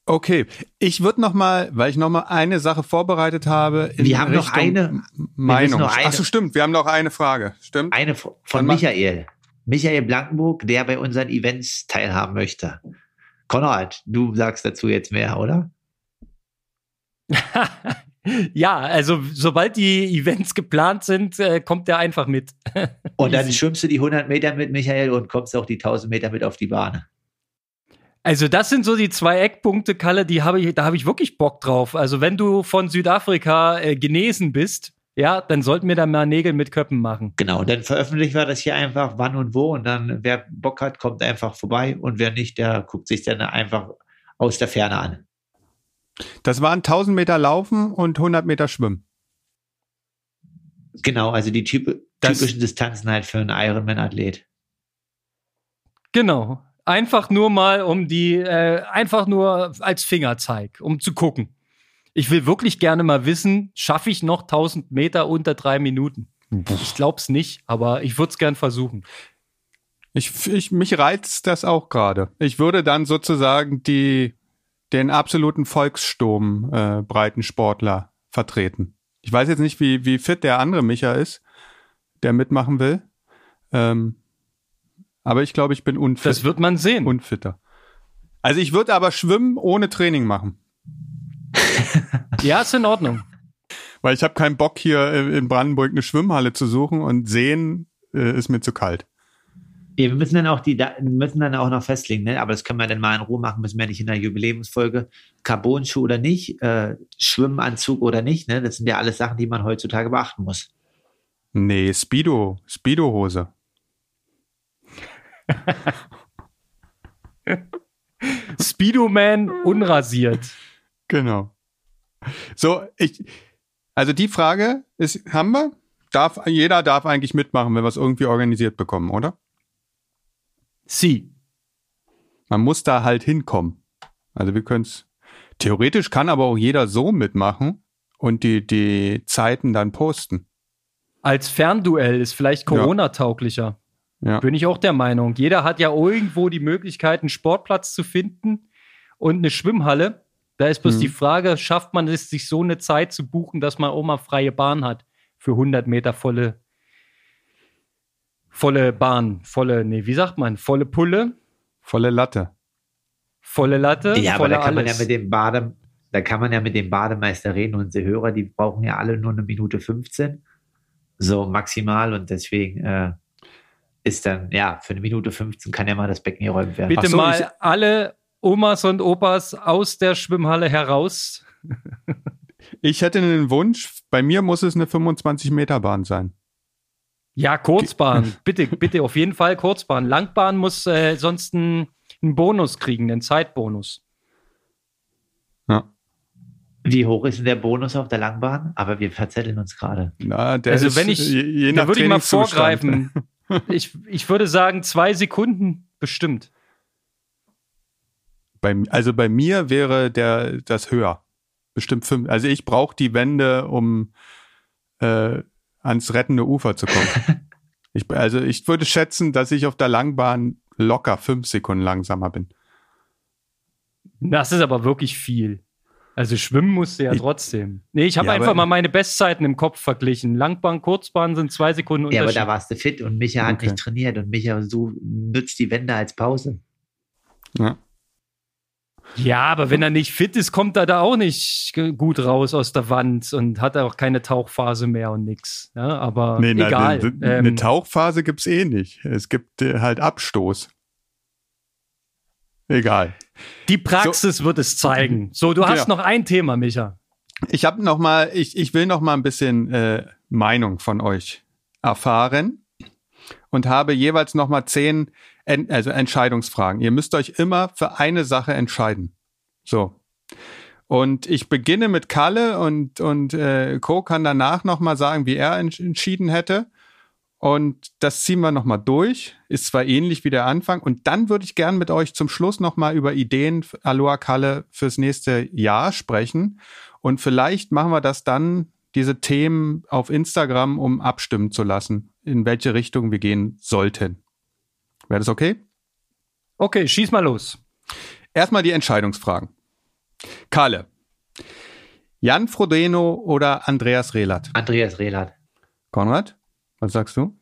Okay, ich würde noch mal, weil ich noch mal eine Sache vorbereitet habe. wir haben Richtung noch eine Meinung. Achso, stimmt. Wir haben noch eine Frage. Stimmt. Eine von Michael. Michael Blankenburg, der bei unseren Events teilhaben möchte. Konrad, du sagst dazu jetzt mehr, oder? (laughs) ja, also sobald die Events geplant sind, äh, kommt der einfach mit. (laughs) und dann schwimmst du die 100 Meter mit Michael und kommst auch die 1000 Meter mit auf die Bahn. Also das sind so die zwei Eckpunkte, Kalle, die habe ich, da habe ich wirklich Bock drauf. Also wenn du von Südafrika äh, genesen bist, ja, dann sollten wir da mal Nägel mit Köppen machen. Genau, dann veröffentlichen wir das hier einfach wann und wo und dann wer Bock hat, kommt einfach vorbei und wer nicht, der guckt sich dann einfach aus der Ferne an. Das waren 1000 Meter Laufen und 100 Meter Schwimmen. Genau, also die typ das, typischen Distanzen halt für einen Ironman-Athlet. Genau. Einfach nur mal um die, äh, einfach nur als Fingerzeig, um zu gucken. Ich will wirklich gerne mal wissen, schaffe ich noch 1000 Meter unter drei Minuten? Ich glaube es nicht, aber ich würde es gern versuchen. Ich, ich, mich reizt das auch gerade. Ich würde dann sozusagen die den absoluten Volkssturm äh, Breitensportler vertreten. Ich weiß jetzt nicht, wie, wie fit der andere Micha ist, der mitmachen will. Ähm, aber ich glaube, ich bin unfit. Das wird man sehen. Unfitter. Also ich würde aber schwimmen ohne Training machen. (laughs) ja, ist in Ordnung. Weil ich habe keinen Bock hier in Brandenburg eine Schwimmhalle zu suchen und sehen äh, ist mir zu kalt. Ja, wir müssen dann auch die müssen dann auch noch festlegen, ne? aber das können wir dann mal in Ruhe machen, müssen wir nicht in der Jubiläumsfolge. Carbonschuh oder nicht, äh, Schwimmanzug oder nicht, ne? Das sind ja alles Sachen, die man heutzutage beachten muss. Nee, Speedo, Speedo-Hose. Speedo-Man unrasiert. Genau. So, ich, also die Frage ist, haben wir? Darf, jeder darf eigentlich mitmachen, wenn wir es irgendwie organisiert bekommen, oder? Sie. Man muss da halt hinkommen. Also wir können es. Theoretisch kann aber auch jeder so mitmachen und die, die Zeiten dann posten. Als Fernduell ist vielleicht Corona-tauglicher. Ja. Bin ich auch der Meinung. Jeder hat ja irgendwo die Möglichkeit, einen Sportplatz zu finden und eine Schwimmhalle. Da ist bloß mhm. die Frage, schafft man es, sich so eine Zeit zu buchen, dass man auch mal freie Bahn hat für 100 Meter volle volle Bahn, volle, nee, wie sagt man, volle Pulle? Volle Latte. Volle Latte, Ja, aber volle da kann man ja alles. mit dem Bade, da kann man ja mit dem Bademeister reden. Unsere Hörer, die brauchen ja alle nur eine Minute 15. So maximal und deswegen äh, ist dann, ja, für eine Minute 15 kann ja mal das Becken geräumt werden. Bitte so, mal ich- alle Omas und Opas aus der Schwimmhalle heraus. (laughs) Ich hätte einen Wunsch. Bei mir muss es eine 25 Meter Bahn sein. Ja, Kurzbahn. bitte, bitte, auf jeden Fall Kurzbahn. Langbahn muss äh, sonst einen, Bonus kriegen, einen Zeitbonus. Ja. Wie hoch ist denn der Bonus auf der Langbahn? Aber wir verzetteln uns gerade. Na, der Also ist, wenn ich, je, je da nach würde ich mal vorgreifen. (laughs) Ich, ich würde sagen, zwei Sekunden bestimmt. Bei, also bei mir wäre der das höher. Bestimmt fünf. Also ich brauche die Wände, um äh, ans rettende Ufer zu kommen. (laughs) ich, also ich würde schätzen, dass ich auf der Langbahn locker fünf Sekunden langsamer bin. Das ist aber wirklich viel. Also schwimmen musste ja trotzdem. Nee, ich habe Ja, einfach mal meine Bestzeiten im Kopf verglichen. Langbahn, Kurzbahn sind zwei Sekunden Ja, aber Unterschied. da warst du fit und Micha hat Okay. nicht trainiert und Micha so nutzt die Wände als Pause. Ja. Ja, aber wenn er nicht fit ist, kommt er da auch nicht gut raus aus der Wand und hat auch keine Tauchphase mehr und nix. Ja, aber Nee, na, egal. ne- ne- eine Ähm, Tauchphase gibt's eh nicht. Es gibt äh, halt Abstoß. Egal. die Praxis wird es zeigen. So, du hast Genau. noch ein Thema, Micha. Ich habe noch mal, ich, ich will noch mal ein bisschen äh, Meinung von euch erfahren und habe jeweils noch mal zehn, also Entscheidungsfragen. Ihr müsst euch immer für eine Sache entscheiden. So. Und ich beginne mit Kalle und und äh, Co kann danach noch mal sagen, wie er ents entschieden hätte. Und das ziehen wir noch mal durch. Ist zwar ähnlich wie der Anfang. Und dann würde ich gern mit euch zum Schluss noch mal über Ideen Aloha Kalle fürs nächste Jahr sprechen. Und vielleicht machen wir das dann, diese Themen auf Instagram, um abstimmen zu lassen, in welche Richtung wir gehen sollten. Wäre das okay? Okay, schieß mal los. Erstmal die Entscheidungsfragen. Kalle. Jan Frodeno oder Andreas Rehlert? Andreas Rehlert. Konrad, was sagst du?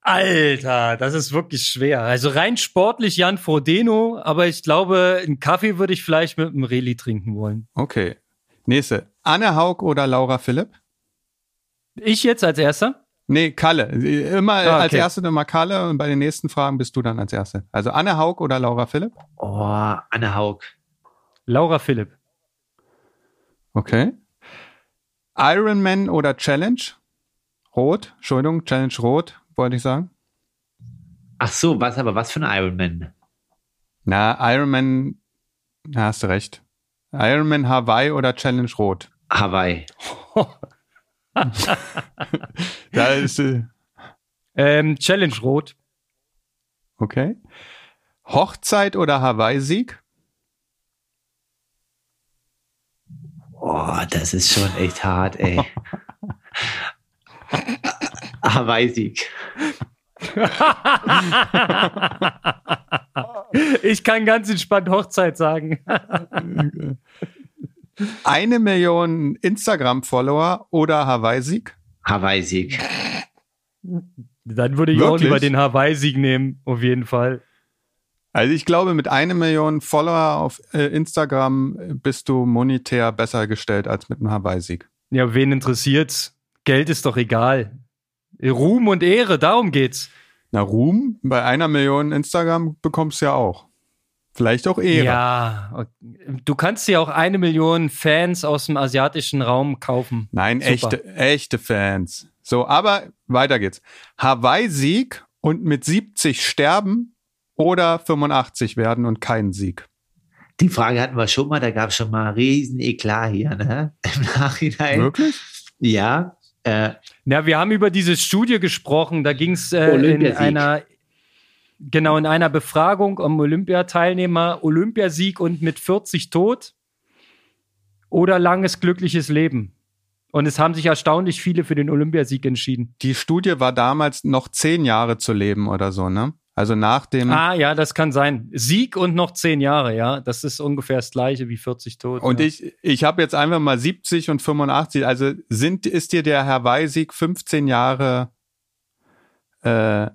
Alter, das ist wirklich schwer. Also rein sportlich Jan Frodeno, aber ich glaube, einen Kaffee würde ich vielleicht mit einem Reli trinken wollen. Okay. Nächste. Anne Haug oder Laura Philipp? Ich jetzt als erster? Nee, Kalle. Immer Ah, als okay. erste immer Kalle und bei den nächsten Fragen bist du dann als erste. Also Anne Haug oder Laura Philipp? Oh, Anne Haug. Laura Philipp. Okay. Ironman oder Challenge? Rot, Entschuldigung, Challenge Rot, wollte ich sagen. Ach so, was aber was für ein Ironman? Na, Ironman, na, hast du recht. Ironman Hawaii oder Challenge Rot? Hawaii. (laughs) (laughs) Da ist, äh, Ähm, Challenge Rot. okay. Hochzeit oder Hawaii-Sieg? Oh, das ist schon echt hart, ey. (laughs) Hawaii-Sieg. ich kann ganz entspannt Hochzeit sagen. (laughs) Eine Million Instagram-Follower oder Hawaii-Sieg? Hawaii-Sieg. Dann würde ich auch Wirklich? lieber den Hawaii-Sieg nehmen, auf jeden Fall. Also ich glaube, mit einer Million Follower auf äh, Instagram bist du monetär besser gestellt als mit einem Hawaii-Sieg. Ja, wen interessiert's? Geld ist doch egal. Ruhm und Ehre, darum geht's. Na, Ruhm bei einer Million Instagram bekommst du ja auch. Vielleicht auch Ehre. Ja, du kannst dir auch eine Million Fans aus dem asiatischen Raum kaufen. Nein, Super. echte, echte Fans. So, aber weiter geht's. Hawaii-Sieg und mit 70 sterben oder 85 werden und keinen Sieg. Die Frage hatten wir schon mal, da gab es schon mal riesen Eklat hier, ne? (laughs) Im Nachhinein. Wirklich? Ja. Äh, Na, wir haben über diese Studie gesprochen. Da ging es äh, in einer genau in einer Befragung um Olympiateilnehmer, Olympiasieg und mit 40 tot oder langes glückliches Leben. Und es haben sich erstaunlich viele für den Olympiasieg entschieden. Die Studie war damals noch zehn Jahre zu leben oder so, ne? Also nach dem. Ah, ja, das kann sein. Sieg und noch zehn Jahre, ja. Das ist ungefähr das gleiche wie 40 tot. Und ja. ich, ich habe jetzt einfach mal 70 und 85. Also sind, ist dir der Hawaii-Sieg 15 Jahre äh,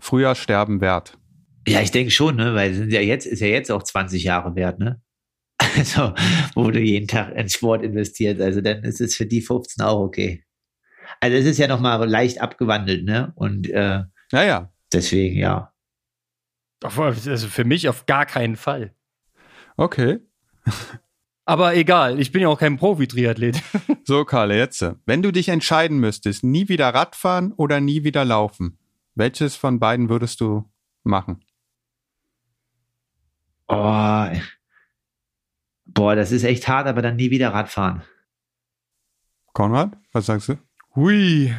früher sterben wert? Ja, ich denke schon, ne, weil sind ja jetzt, ist ja jetzt auch 20 Jahre wert, ne? (laughs) Also, wo du jeden Tag in Sport investierst, also dann ist es für die 15 auch okay. Also es ist ja nochmal leicht abgewandelt, ne? Und äh, Naja, deswegen, ja. Also für mich auf gar keinen Fall. okay. Aber egal, ich bin ja auch kein Profi-Triathlet. (laughs) So, Karl, jetzt. Wenn du dich entscheiden müsstest, nie wieder Radfahren oder nie wieder laufen, welches von beiden würdest du machen? Oh, boah, das ist echt hart, aber dann nie wieder Radfahren. Konrad, was sagst du? Hui.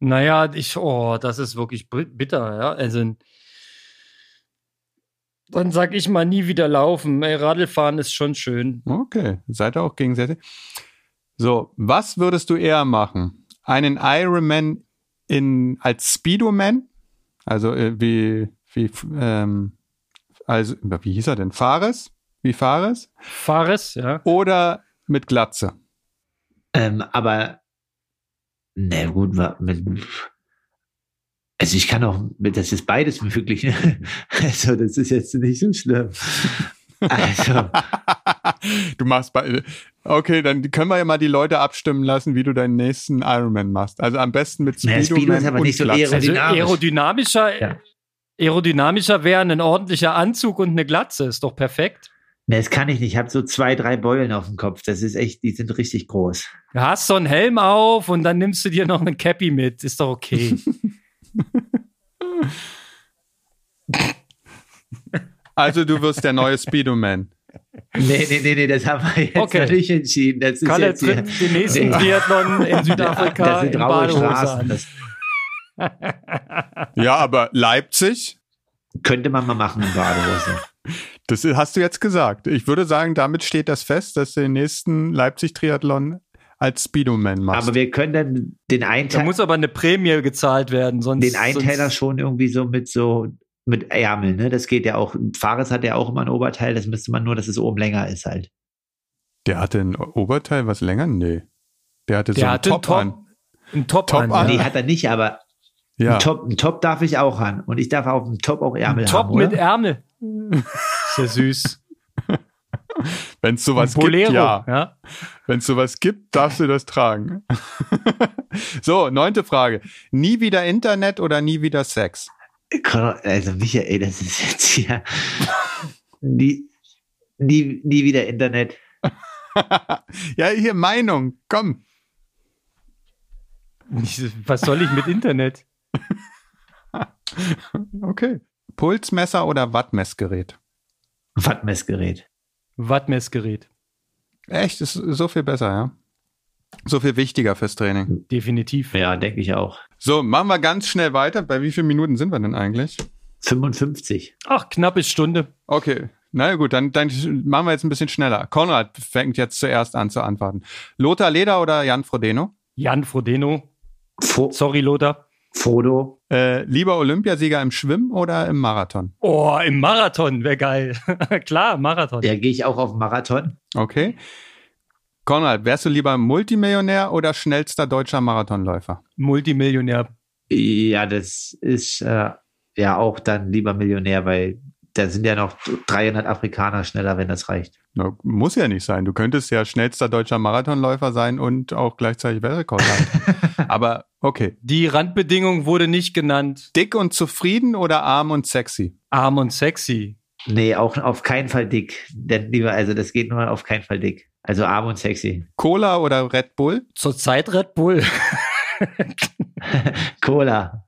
Naja, ich, oh, das ist wirklich bitter, ja. Also, dann sag ich mal nie wieder laufen. Ey, Radlfahren ist schon schön. Okay, seid ihr auch gegenseitig. So, was würdest du eher machen? Einen Ironman in als Speedoman, also äh, wie wie ähm, also wie hieß er denn? Fares? Wie Fares? Fares, ja. Oder mit Glatze? Ähm, aber, na gut, wa- mit, also ich kann auch, mit, das ist beides möglich. Ne? (laughs) Also das ist jetzt nicht so schlimm. Also, du machst bei Okay, dann können wir ja mal die Leute abstimmen lassen, wie du deinen nächsten Ironman machst. Also am besten mit Naja, Speedoman Speedo ist aber und nicht so Glatze. aero- Also Aerodynamisch. aerodynamischer, Ja. aerodynamischer wäre ein ordentlicher Anzug und eine Glatze. Ist doch perfekt. ne, das kann ich nicht. Ich habe so zwei, drei Beulen auf dem Kopf. Das ist echt, die sind richtig groß. Du hast so einen Helm auf und dann nimmst du dir noch einen Cappy mit. Ist doch okay. (laughs) (laughs) Also du wirst der neue Speedoman. Nee, nee, nee, nee, das haben wir jetzt Okay. noch nicht entschieden. Das ist Kalle jetzt tritt den nächsten Nee. Triathlon in Südafrika das sind in raue Badehose Straßen. (laughs) Ja, aber Leipzig, könnte man mal machen in Badehose. das hast du jetzt gesagt. Ich würde sagen, damit steht das fest, dass du den nächsten Leipzig-Triathlon als Speedoman machst. Aber wir können dann den Da Einteiler, muss aber eine Prämie gezahlt werden, sonst. den Einteiler sonst, schon irgendwie so mit so mit Ärmeln, ne? Das geht ja auch. Fares hat ja auch immer ein Oberteil, das müsste man nur, dass es oben länger ist halt. der hatte ein Oberteil, was länger? Nee. Der hatte so Der einen hatte einen Top, Top, an. einen Top, Top an. an. ja. Nee, hat er nicht, aber Ja. ein, Top, ein Top darf ich auch an. Und ich darf auf dem Top auch Ärmel Ein Top haben, mit oder? Ärmel. (laughs) Ist ja süß. Wenn es sowas Ein Bolero, gibt, ja. ja. Wenn es sowas gibt, darfst du das tragen. (laughs) so, neunte Frage. Nie wieder Internet oder nie wieder Sex? Also Michael, das ist jetzt hier nie, nie, nie wieder Internet. (laughs) ja, hier Meinung, komm. Was soll ich mit Internet? (laughs) Okay. Pulsmesser oder Wattmessgerät? Wattmessgerät. Wattmessgerät. Echt, ist so viel besser, ja. So viel wichtiger fürs Training. Definitiv. Ja, denke ich auch. So, machen wir ganz schnell weiter. Bei wie vielen Minuten sind wir denn eigentlich? 55. Ach, knappe Stunde. Okay. Na ja, gut, dann, dann machen wir jetzt ein bisschen schneller. Konrad fängt jetzt zuerst an zu antworten. Lothar Leder oder Jan Frodeno? Jan Frodeno. Fro Sorry, Lothar. Frodo. Äh, lieber Olympiasieger im Schwimmen oder im Marathon? Oh, im Marathon wäre geil. (laughs) Klar, Marathon. Ja, gehe ich auch auf Marathon. Okay. Konrad, wärst du lieber Multimillionär oder schnellster deutscher Marathonläufer? Multimillionär. Ja, das ist äh, ja auch dann lieber Millionär, weil da sind ja noch 300 Afrikaner schneller, wenn das reicht. Na, muss ja nicht sein. Du könntest ja schnellster deutscher Marathonläufer sein und auch gleichzeitig Weltrekord halten. (laughs) Aber okay. Die Randbedingung wurde nicht genannt. Dick und zufrieden oder arm und sexy? Arm und sexy. Nee, auch auf keinen Fall dick. Denn lieber, also das geht nur auf keinen Fall dick. Also arm und sexy. Cola oder Red Bull? Zurzeit Red Bull. (laughs) (laughs) Cola.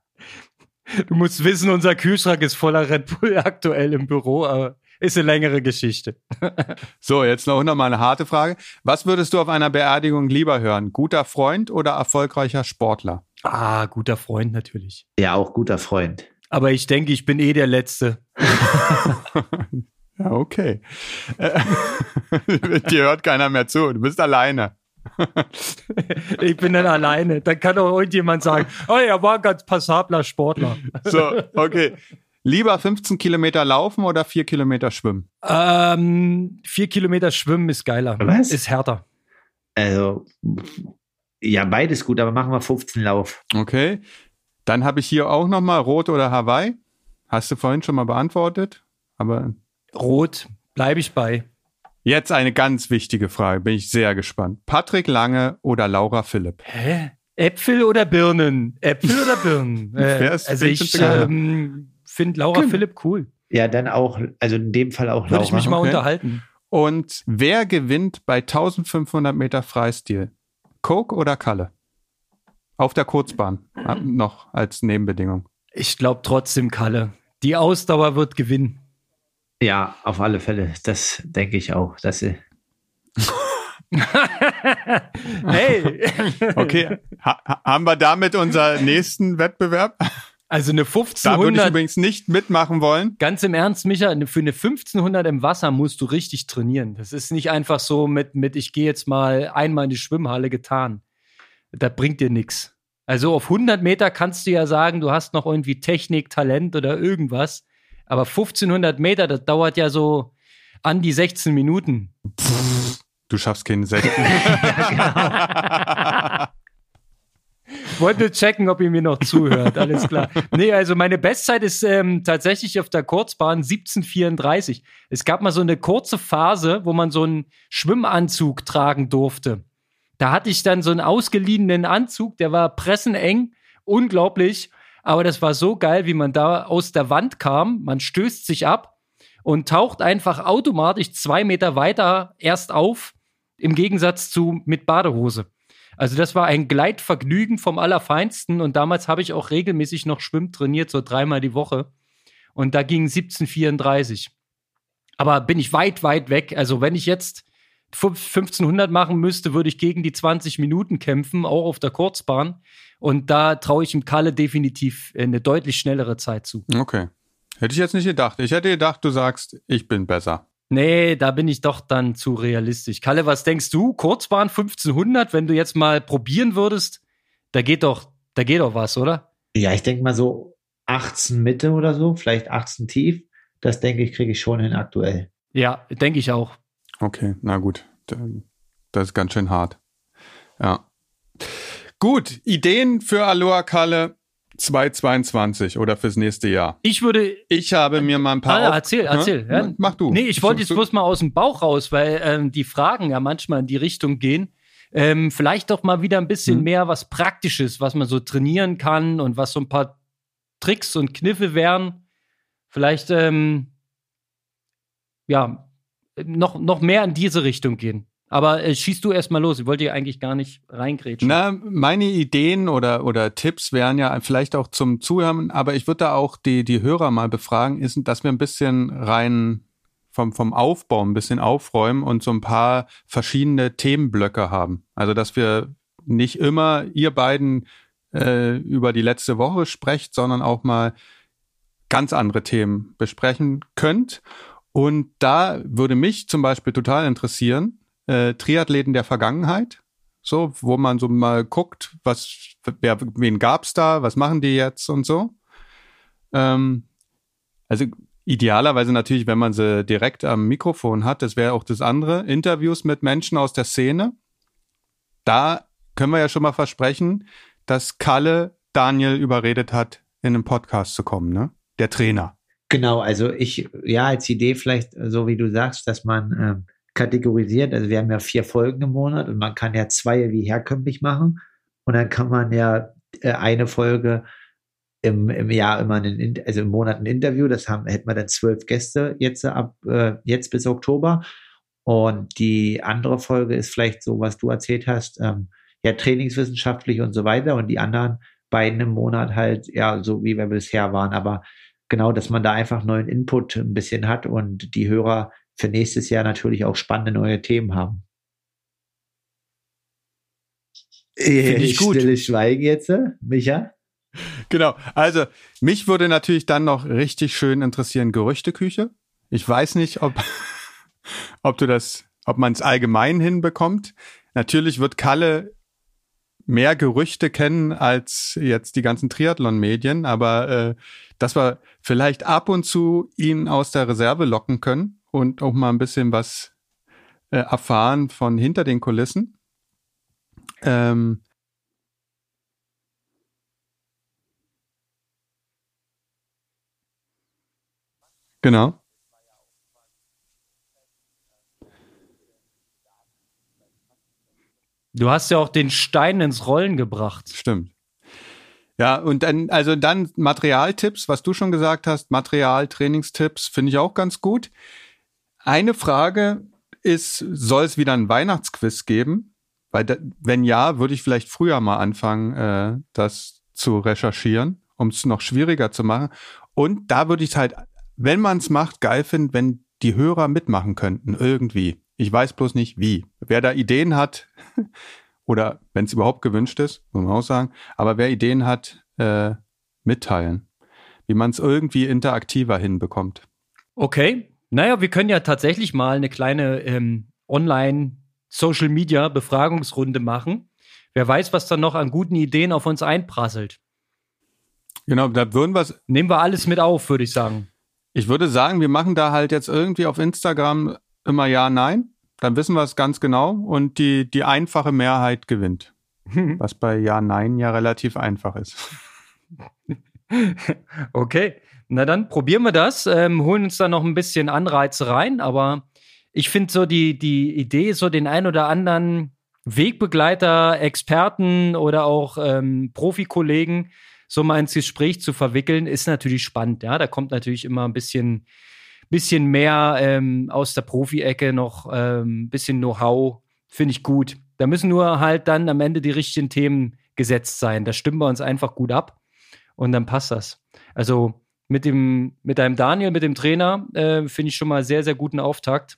Du musst wissen, unser Kühlschrank ist voller Red Bull aktuell im Büro, aber ist eine längere Geschichte. (laughs) So, jetzt noch mal eine harte Frage. Was würdest du auf einer Beerdigung lieber hören? Guter Freund oder erfolgreicher Sportler? Ah, guter Freund natürlich. Ja, auch guter Freund. Aber ich denke, ich bin eh der Letzte. Ja, okay. Äh, (laughs) Dir hört keiner mehr zu. Du bist alleine. (laughs) Ich bin dann alleine. Dann kann auch irgendjemand sagen, oh, er war ein ganz passabler Sportler. So, okay. Lieber 15 Kilometer laufen oder 4 Kilometer schwimmen? Ähm, vier Kilometer schwimmen ist geiler. Was? Ist härter. Also, ja, beides gut, aber machen wir 15 Lauf. Okay. Dann habe ich hier auch noch mal Rot oder Hawaii. Hast du vorhin schon mal beantwortet, aber Rot, bleibe ich bei. Jetzt eine ganz wichtige Frage, bin ich sehr gespannt. Patrick Lange oder Laura Philipp? Hä? Äpfel oder Birnen? Äpfel oder Birnen? Äh, (laughs) Wer ist- also ich ähm, finde Laura Genau. Philipp cool. Ja, dann auch, also in dem Fall auch Würde Laura. ich mich mal okay. unterhalten. Und wer gewinnt bei 1500 Meter Freistil? Coke oder Kalle? Auf der Kurzbahn. Ah, (laughs) Noch als Nebenbedingung. Ich glaube trotzdem Kalle. Die Ausdauer wird gewinnen. Ja, auf alle Fälle. Das denke ich auch. Dass sie, (laughs) hey, Okay, ha ha- haben wir damit unseren nächsten Wettbewerb? also eine Da würde ich 1500, übrigens nicht mitmachen wollen. ganz im Ernst, Micha, für eine 1500 im Wasser musst du richtig trainieren. Das ist nicht einfach so mit, mit ich gehe jetzt mal einmal in die Schwimmhalle getan. Das bringt dir nichts. Also auf 100 Meter kannst du ja sagen, du hast noch irgendwie Technik, Talent oder irgendwas. Aber 1500 Meter, das dauert ja so an die 16 Minuten. Du schaffst keine 16. Wollte checken, ob ihr mir noch zuhört. Alles klar. Nee, also meine Bestzeit ist ähm, tatsächlich auf der Kurzbahn 1734. Es gab mal so eine kurze Phase, wo man so einen Schwimmanzug tragen durfte. Da hatte ich dann so einen ausgeliehenen Anzug, der war presseneng, unglaublich. Aber das war so geil, wie man da aus der Wand kam. Man stößt sich ab und taucht einfach automatisch zwei Meter weiter erst auf, im Gegensatz zu mit Badehose. Also das war ein Gleitvergnügen vom Allerfeinsten und damals habe ich auch regelmäßig noch Schwimmen trainiert, so dreimal die Woche. Und da ging 1734. Aber bin ich weit, weit weg. Also wenn ich jetzt 1500 machen müsste, würde ich gegen die 20 Minuten kämpfen, auch auf der Kurzbahn. Und da traue ich dem Kalle definitiv eine deutlich schnellere Zeit zu. Okay. Hätte ich jetzt nicht gedacht. Ich hätte gedacht, du sagst, ich bin besser. Nee, da bin ich doch dann zu realistisch. Kalle, was denkst du? Kurzbahn 1500, wenn du jetzt mal probieren würdest, da geht doch, da geht doch was, oder? ja, ich denke mal so 18 Mitte oder so, vielleicht 18 tief. Das denke ich, kriege ich schon hin aktuell. Ja, denke ich auch. Okay, na gut. Das ist ganz schön hart. Ja. Gut, Ideen für Aloha Kalle 2022 oder fürs nächste Jahr. Ich würde. Ich habe mir mal ein paar. Ah, auf- erzähl, erzähl. Ja? Ja. Mach du. Nee, ich wollte jetzt Du- bloß mal aus dem Bauch raus, weil ähm, die Fragen ja manchmal in die Richtung gehen. Ähm, vielleicht doch mal wieder ein bisschen Hm. mehr was Praktisches, was man so trainieren kann und was so ein paar Tricks und Kniffe wären. Vielleicht, ähm, ja, noch, noch mehr in diese Richtung gehen. Aber äh, schießt du erst mal los. Ich wollte hier eigentlich gar nicht reingrätschen. Na, meine Ideen oder, oder Tipps wären ja vielleicht auch zum Zuhören, aber ich würde da auch die, die Hörer mal befragen, ist, dass wir ein bisschen rein vom, vom Aufbau ein bisschen aufräumen und so ein paar verschiedene Themenblöcke haben. Also, dass wir nicht immer ihr beiden äh, über die letzte Woche sprecht, sondern auch mal ganz andere Themen besprechen könnt. Und da würde mich zum Beispiel total interessieren, äh, Triathleten der Vergangenheit, so, wo man so mal guckt, was, wer, wen gab's da, was machen die jetzt und so. Ähm, also idealerweise natürlich, wenn man sie direkt am Mikrofon hat, das wäre auch das andere, Interviews mit Menschen aus der Szene. Da können wir ja schon mal versprechen, dass Kalle Daniel überredet hat, in einen Podcast zu kommen, ne? Der Trainer. Genau, also ich, ja, als Idee vielleicht, so wie du sagst, dass man ähm, kategorisiert, also wir haben ja vier Folgen im Monat und man kann ja zwei wie herkömmlich machen. Und dann kann man ja äh, eine Folge im, im Jahr immer einen, In- also im Monat ein Interview, das haben, hätten wir dann zwölf Gäste jetzt ab, äh, jetzt bis Oktober. Und die andere Folge ist vielleicht so, was du erzählt hast, ähm, ja, trainingswissenschaftlich und so weiter. Und die anderen beiden im Monat halt, ja, so wie wir bisher waren, aber genau, dass man da einfach neuen Input ein bisschen hat und die Hörer für nächstes Jahr natürlich auch spannende neue Themen haben. Finde ich gut. Stille Schweigen jetzt, äh, Micha? Genau. Also, mich würde natürlich dann noch richtig schön interessieren, Gerüchteküche. Ich weiß nicht, ob, (laughs) ob du das, ob man es allgemein hinbekommt. Natürlich wird Kalle mehr Gerüchte kennen als jetzt die ganzen Triathlon-Medien, aber äh, dass wir vielleicht ab und zu ihn aus der Reserve locken können und auch mal ein bisschen was äh, erfahren von hinter den Kulissen. Ähm, Genau. Du hast ja auch den Stein ins Rollen gebracht. Stimmt. Ja, und dann, also dann Materialtipps, was du schon gesagt hast, Material, Trainingstipps, finde ich auch ganz gut. Eine Frage ist, soll es wieder ein Weihnachtsquiz geben? Weil, da, wenn ja, würde ich vielleicht früher mal anfangen, äh, das zu recherchieren, um es noch schwieriger zu machen. Und da würde ich es halt, wenn man es macht, geil finden, wenn die Hörer mitmachen könnten, irgendwie. Ich weiß bloß nicht wie. Wer da Ideen hat, (laughs) oder wenn es überhaupt gewünscht ist, muss man auch sagen, aber wer Ideen hat, äh, mitteilen, wie man es irgendwie interaktiver hinbekommt. Okay. Naja, wir können ja tatsächlich mal eine kleine ähm, Online-Social-Media-Befragungsrunde machen. Wer weiß, was dann noch an guten Ideen auf uns einprasselt. Genau, da würden wir Nehmen wir alles mit auf, würde ich sagen. Ich würde sagen, wir machen da halt jetzt irgendwie auf Instagram immer Ja, Nein. Dann wissen wir es ganz genau und die, die einfache Mehrheit gewinnt. Was bei Ja, Nein ja relativ einfach ist. (laughs) okay, na dann probieren wir das, ähm, holen uns da noch ein bisschen Anreize rein, aber ich finde so die, die Idee, so den ein oder anderen Wegbegleiter, Experten oder auch ähm, Profikollegen so mal ins Gespräch zu verwickeln, ist natürlich spannend. Ja, da kommt natürlich immer ein bisschen bisschen mehr ähm, aus der Profi-Ecke noch ähm, bisschen Know-how, finde ich gut. Da müssen nur halt dann am Ende die richtigen Themen gesetzt sein. Da stimmen wir uns einfach gut ab und dann passt das. Also mit dem, mit einem Daniel, mit dem Trainer, äh, finde ich schon mal sehr, sehr guten Auftakt,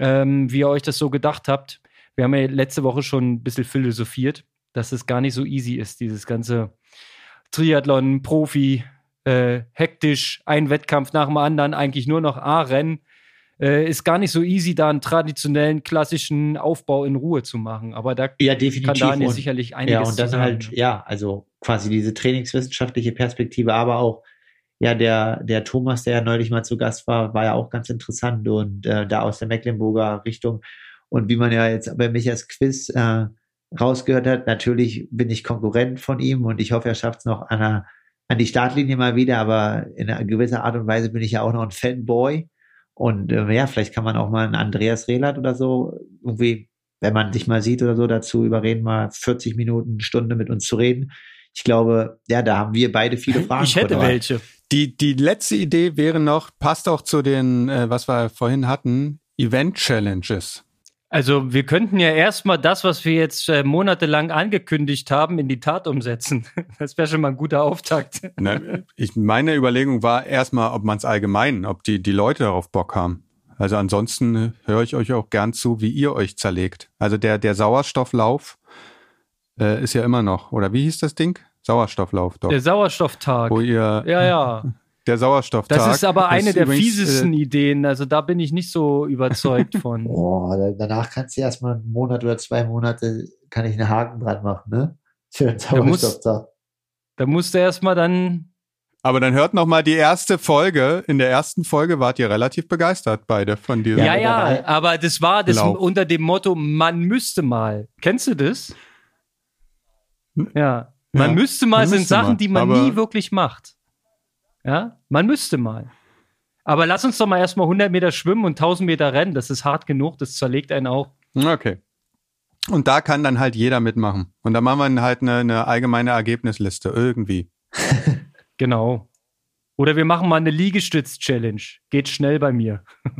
ähm, wie ihr euch das so gedacht habt. Wir haben ja letzte Woche schon ein bisschen philosophiert, dass es gar nicht so easy ist, dieses ganze Triathlon, Profi, äh, hektisch, ein Wettkampf nach dem anderen, eigentlich nur noch A-Rennen. Äh, ist gar nicht so easy, da einen traditionellen, klassischen Aufbau in Ruhe zu machen. Aber da ja, kann Daniel und, sicherlich einiges Ja, und das halt, ja, also quasi diese trainingswissenschaftliche Perspektive, aber auch, ja, der, der Thomas, der ja neulich mal zu Gast war, war ja auch ganz interessant und äh, da aus der Mecklenburger Richtung. Und wie man ja jetzt bei Michas Quiz äh, rausgehört hat, natürlich bin ich Konkurrent von ihm und ich hoffe, er schafft es noch an einer an die Startlinie mal wieder, aber in einer gewisser Art und Weise bin ich ja auch noch ein Fanboy. Und äh, ja, vielleicht kann man auch mal einen Andreas Rehlert oder so irgendwie, wenn man sich mal sieht oder so, dazu überreden, mal 40 Minuten, Stunde mit uns zu reden. Ich glaube, ja, da haben wir beide viele Fragen. Ich hätte welche. Die, die letzte Idee wäre noch, passt auch zu den, äh, was wir vorhin hatten, Event Challenges. Also wir könnten ja erstmal das, was wir jetzt äh, monatelang angekündigt haben, in die Tat umsetzen. (laughs) Das wäre schon mal ein guter Auftakt. (laughs) Na, ich, meine Überlegung war erstmal, ob man es allgemein, ob die, die Leute darauf Bock haben. Also ansonsten höre ich euch auch gern zu, wie ihr euch zerlegt. Also der, der Sauerstofflauf äh, ist ja immer noch, oder wie hieß das Ding? Sauerstofflauf doch. Der Sauerstofftag. Wo ihr ja, ja (laughs) der Sauerstofftag. Das ist aber eine der übrigens, fiesesten äh, Ideen. Also da bin ich nicht so überzeugt von. (laughs) Boah, danach kannst du erstmal einen Monat oder zwei Monate, kann ich einen Haken dran machen, ne? Für den Sauerstofftag. Da musst du erstmal dann. Aber dann hört noch mal die erste Folge. In der ersten Folge wart ihr relativ begeistert beide von dir. Ja, ja, aber das war das Lauf. unter dem Motto, man müsste mal. Kennst du das? Ja. Man ja, müsste mal man sind müsste Sachen, mal. die man nie wirklich macht. Ja, man müsste mal. Aber lass uns doch mal erstmal 100 Meter schwimmen und 1000 Meter rennen. Das ist hart genug, das zerlegt einen auch. Okay. Und da kann dann halt jeder mitmachen. Und da machen wir halt eine, eine allgemeine Ergebnisliste irgendwie. (laughs) genau. Oder wir machen mal eine Liegestütz-Challenge. Geht schnell bei mir. (laughs)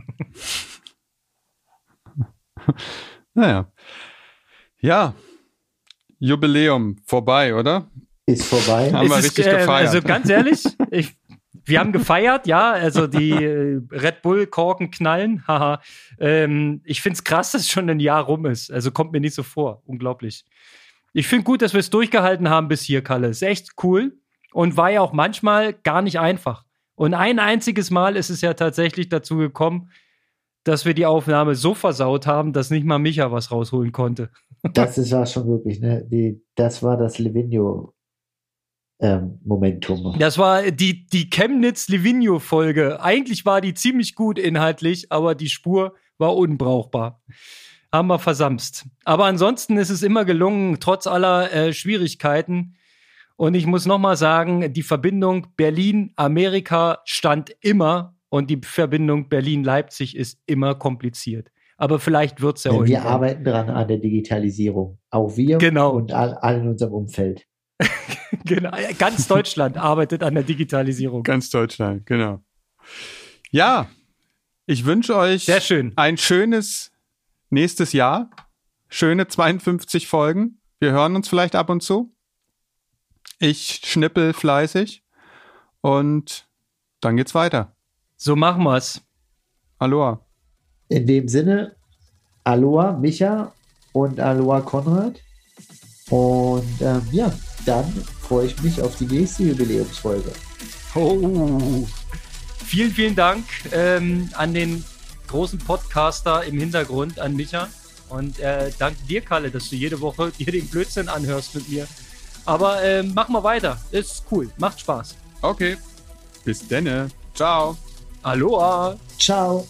naja. Ja. Jubiläum vorbei, oder? Ist vorbei. Haben wir richtig äh, gefeiert. Also ganz ehrlich, (laughs) ich, wir haben gefeiert, ja, also die äh, Red Bull Korken knallen, haha. Ähm, ich find's krass, dass schon ein Jahr rum ist. Also kommt mir nicht so vor. Unglaublich. Ich finde gut, dass wir es durchgehalten haben bis hier, Kalle. Ist echt cool und war ja auch manchmal gar nicht einfach. Und ein einziges Mal ist es ja tatsächlich dazu gekommen, dass wir die Aufnahme so versaut haben, dass nicht mal Micha was rausholen konnte. Das ist ja schon wirklich, ne? Die, das war das Livigno ähm, Momentum. Das war die, die Chemnitz-Livigno-Folge. Eigentlich war die ziemlich gut inhaltlich, aber die Spur war unbrauchbar. Haben wir versamst. Aber ansonsten ist es immer gelungen, trotz aller äh, Schwierigkeiten. Und ich muss nochmal sagen, die Verbindung Berlin-Amerika stand immer und die Verbindung Berlin-Leipzig ist immer kompliziert. Aber vielleicht wird es ja, Wir arbeiten dran an der Digitalisierung. Auch wir Genau. und all, alle in unserem Umfeld. (laughs) genau. Ganz Deutschland arbeitet an der Digitalisierung. Ganz Deutschland, genau. Ja, ich wünsche euch Sehr schön. ein schönes nächstes Jahr. Schöne 52 Folgen. Wir hören uns vielleicht ab und zu. Ich schnippel fleißig und dann geht's weiter. So machen wir's. Aloha. In dem Sinne, Aloha Micha und Aloha Konrad. Und ähm, ja, dann freue ich mich auf die nächste Jubiläumsfolge. Oh. Vielen, vielen Dank ähm, an den großen Podcaster im Hintergrund, an Micha. Und äh, danke dir, Kalle, dass du jede Woche (laughs) dir den Blödsinn anhörst mit mir. Aber ähm, machen wir weiter. Ist cool. Macht Spaß. Okay. Bis denne. Ciao. Aloha. Ciao.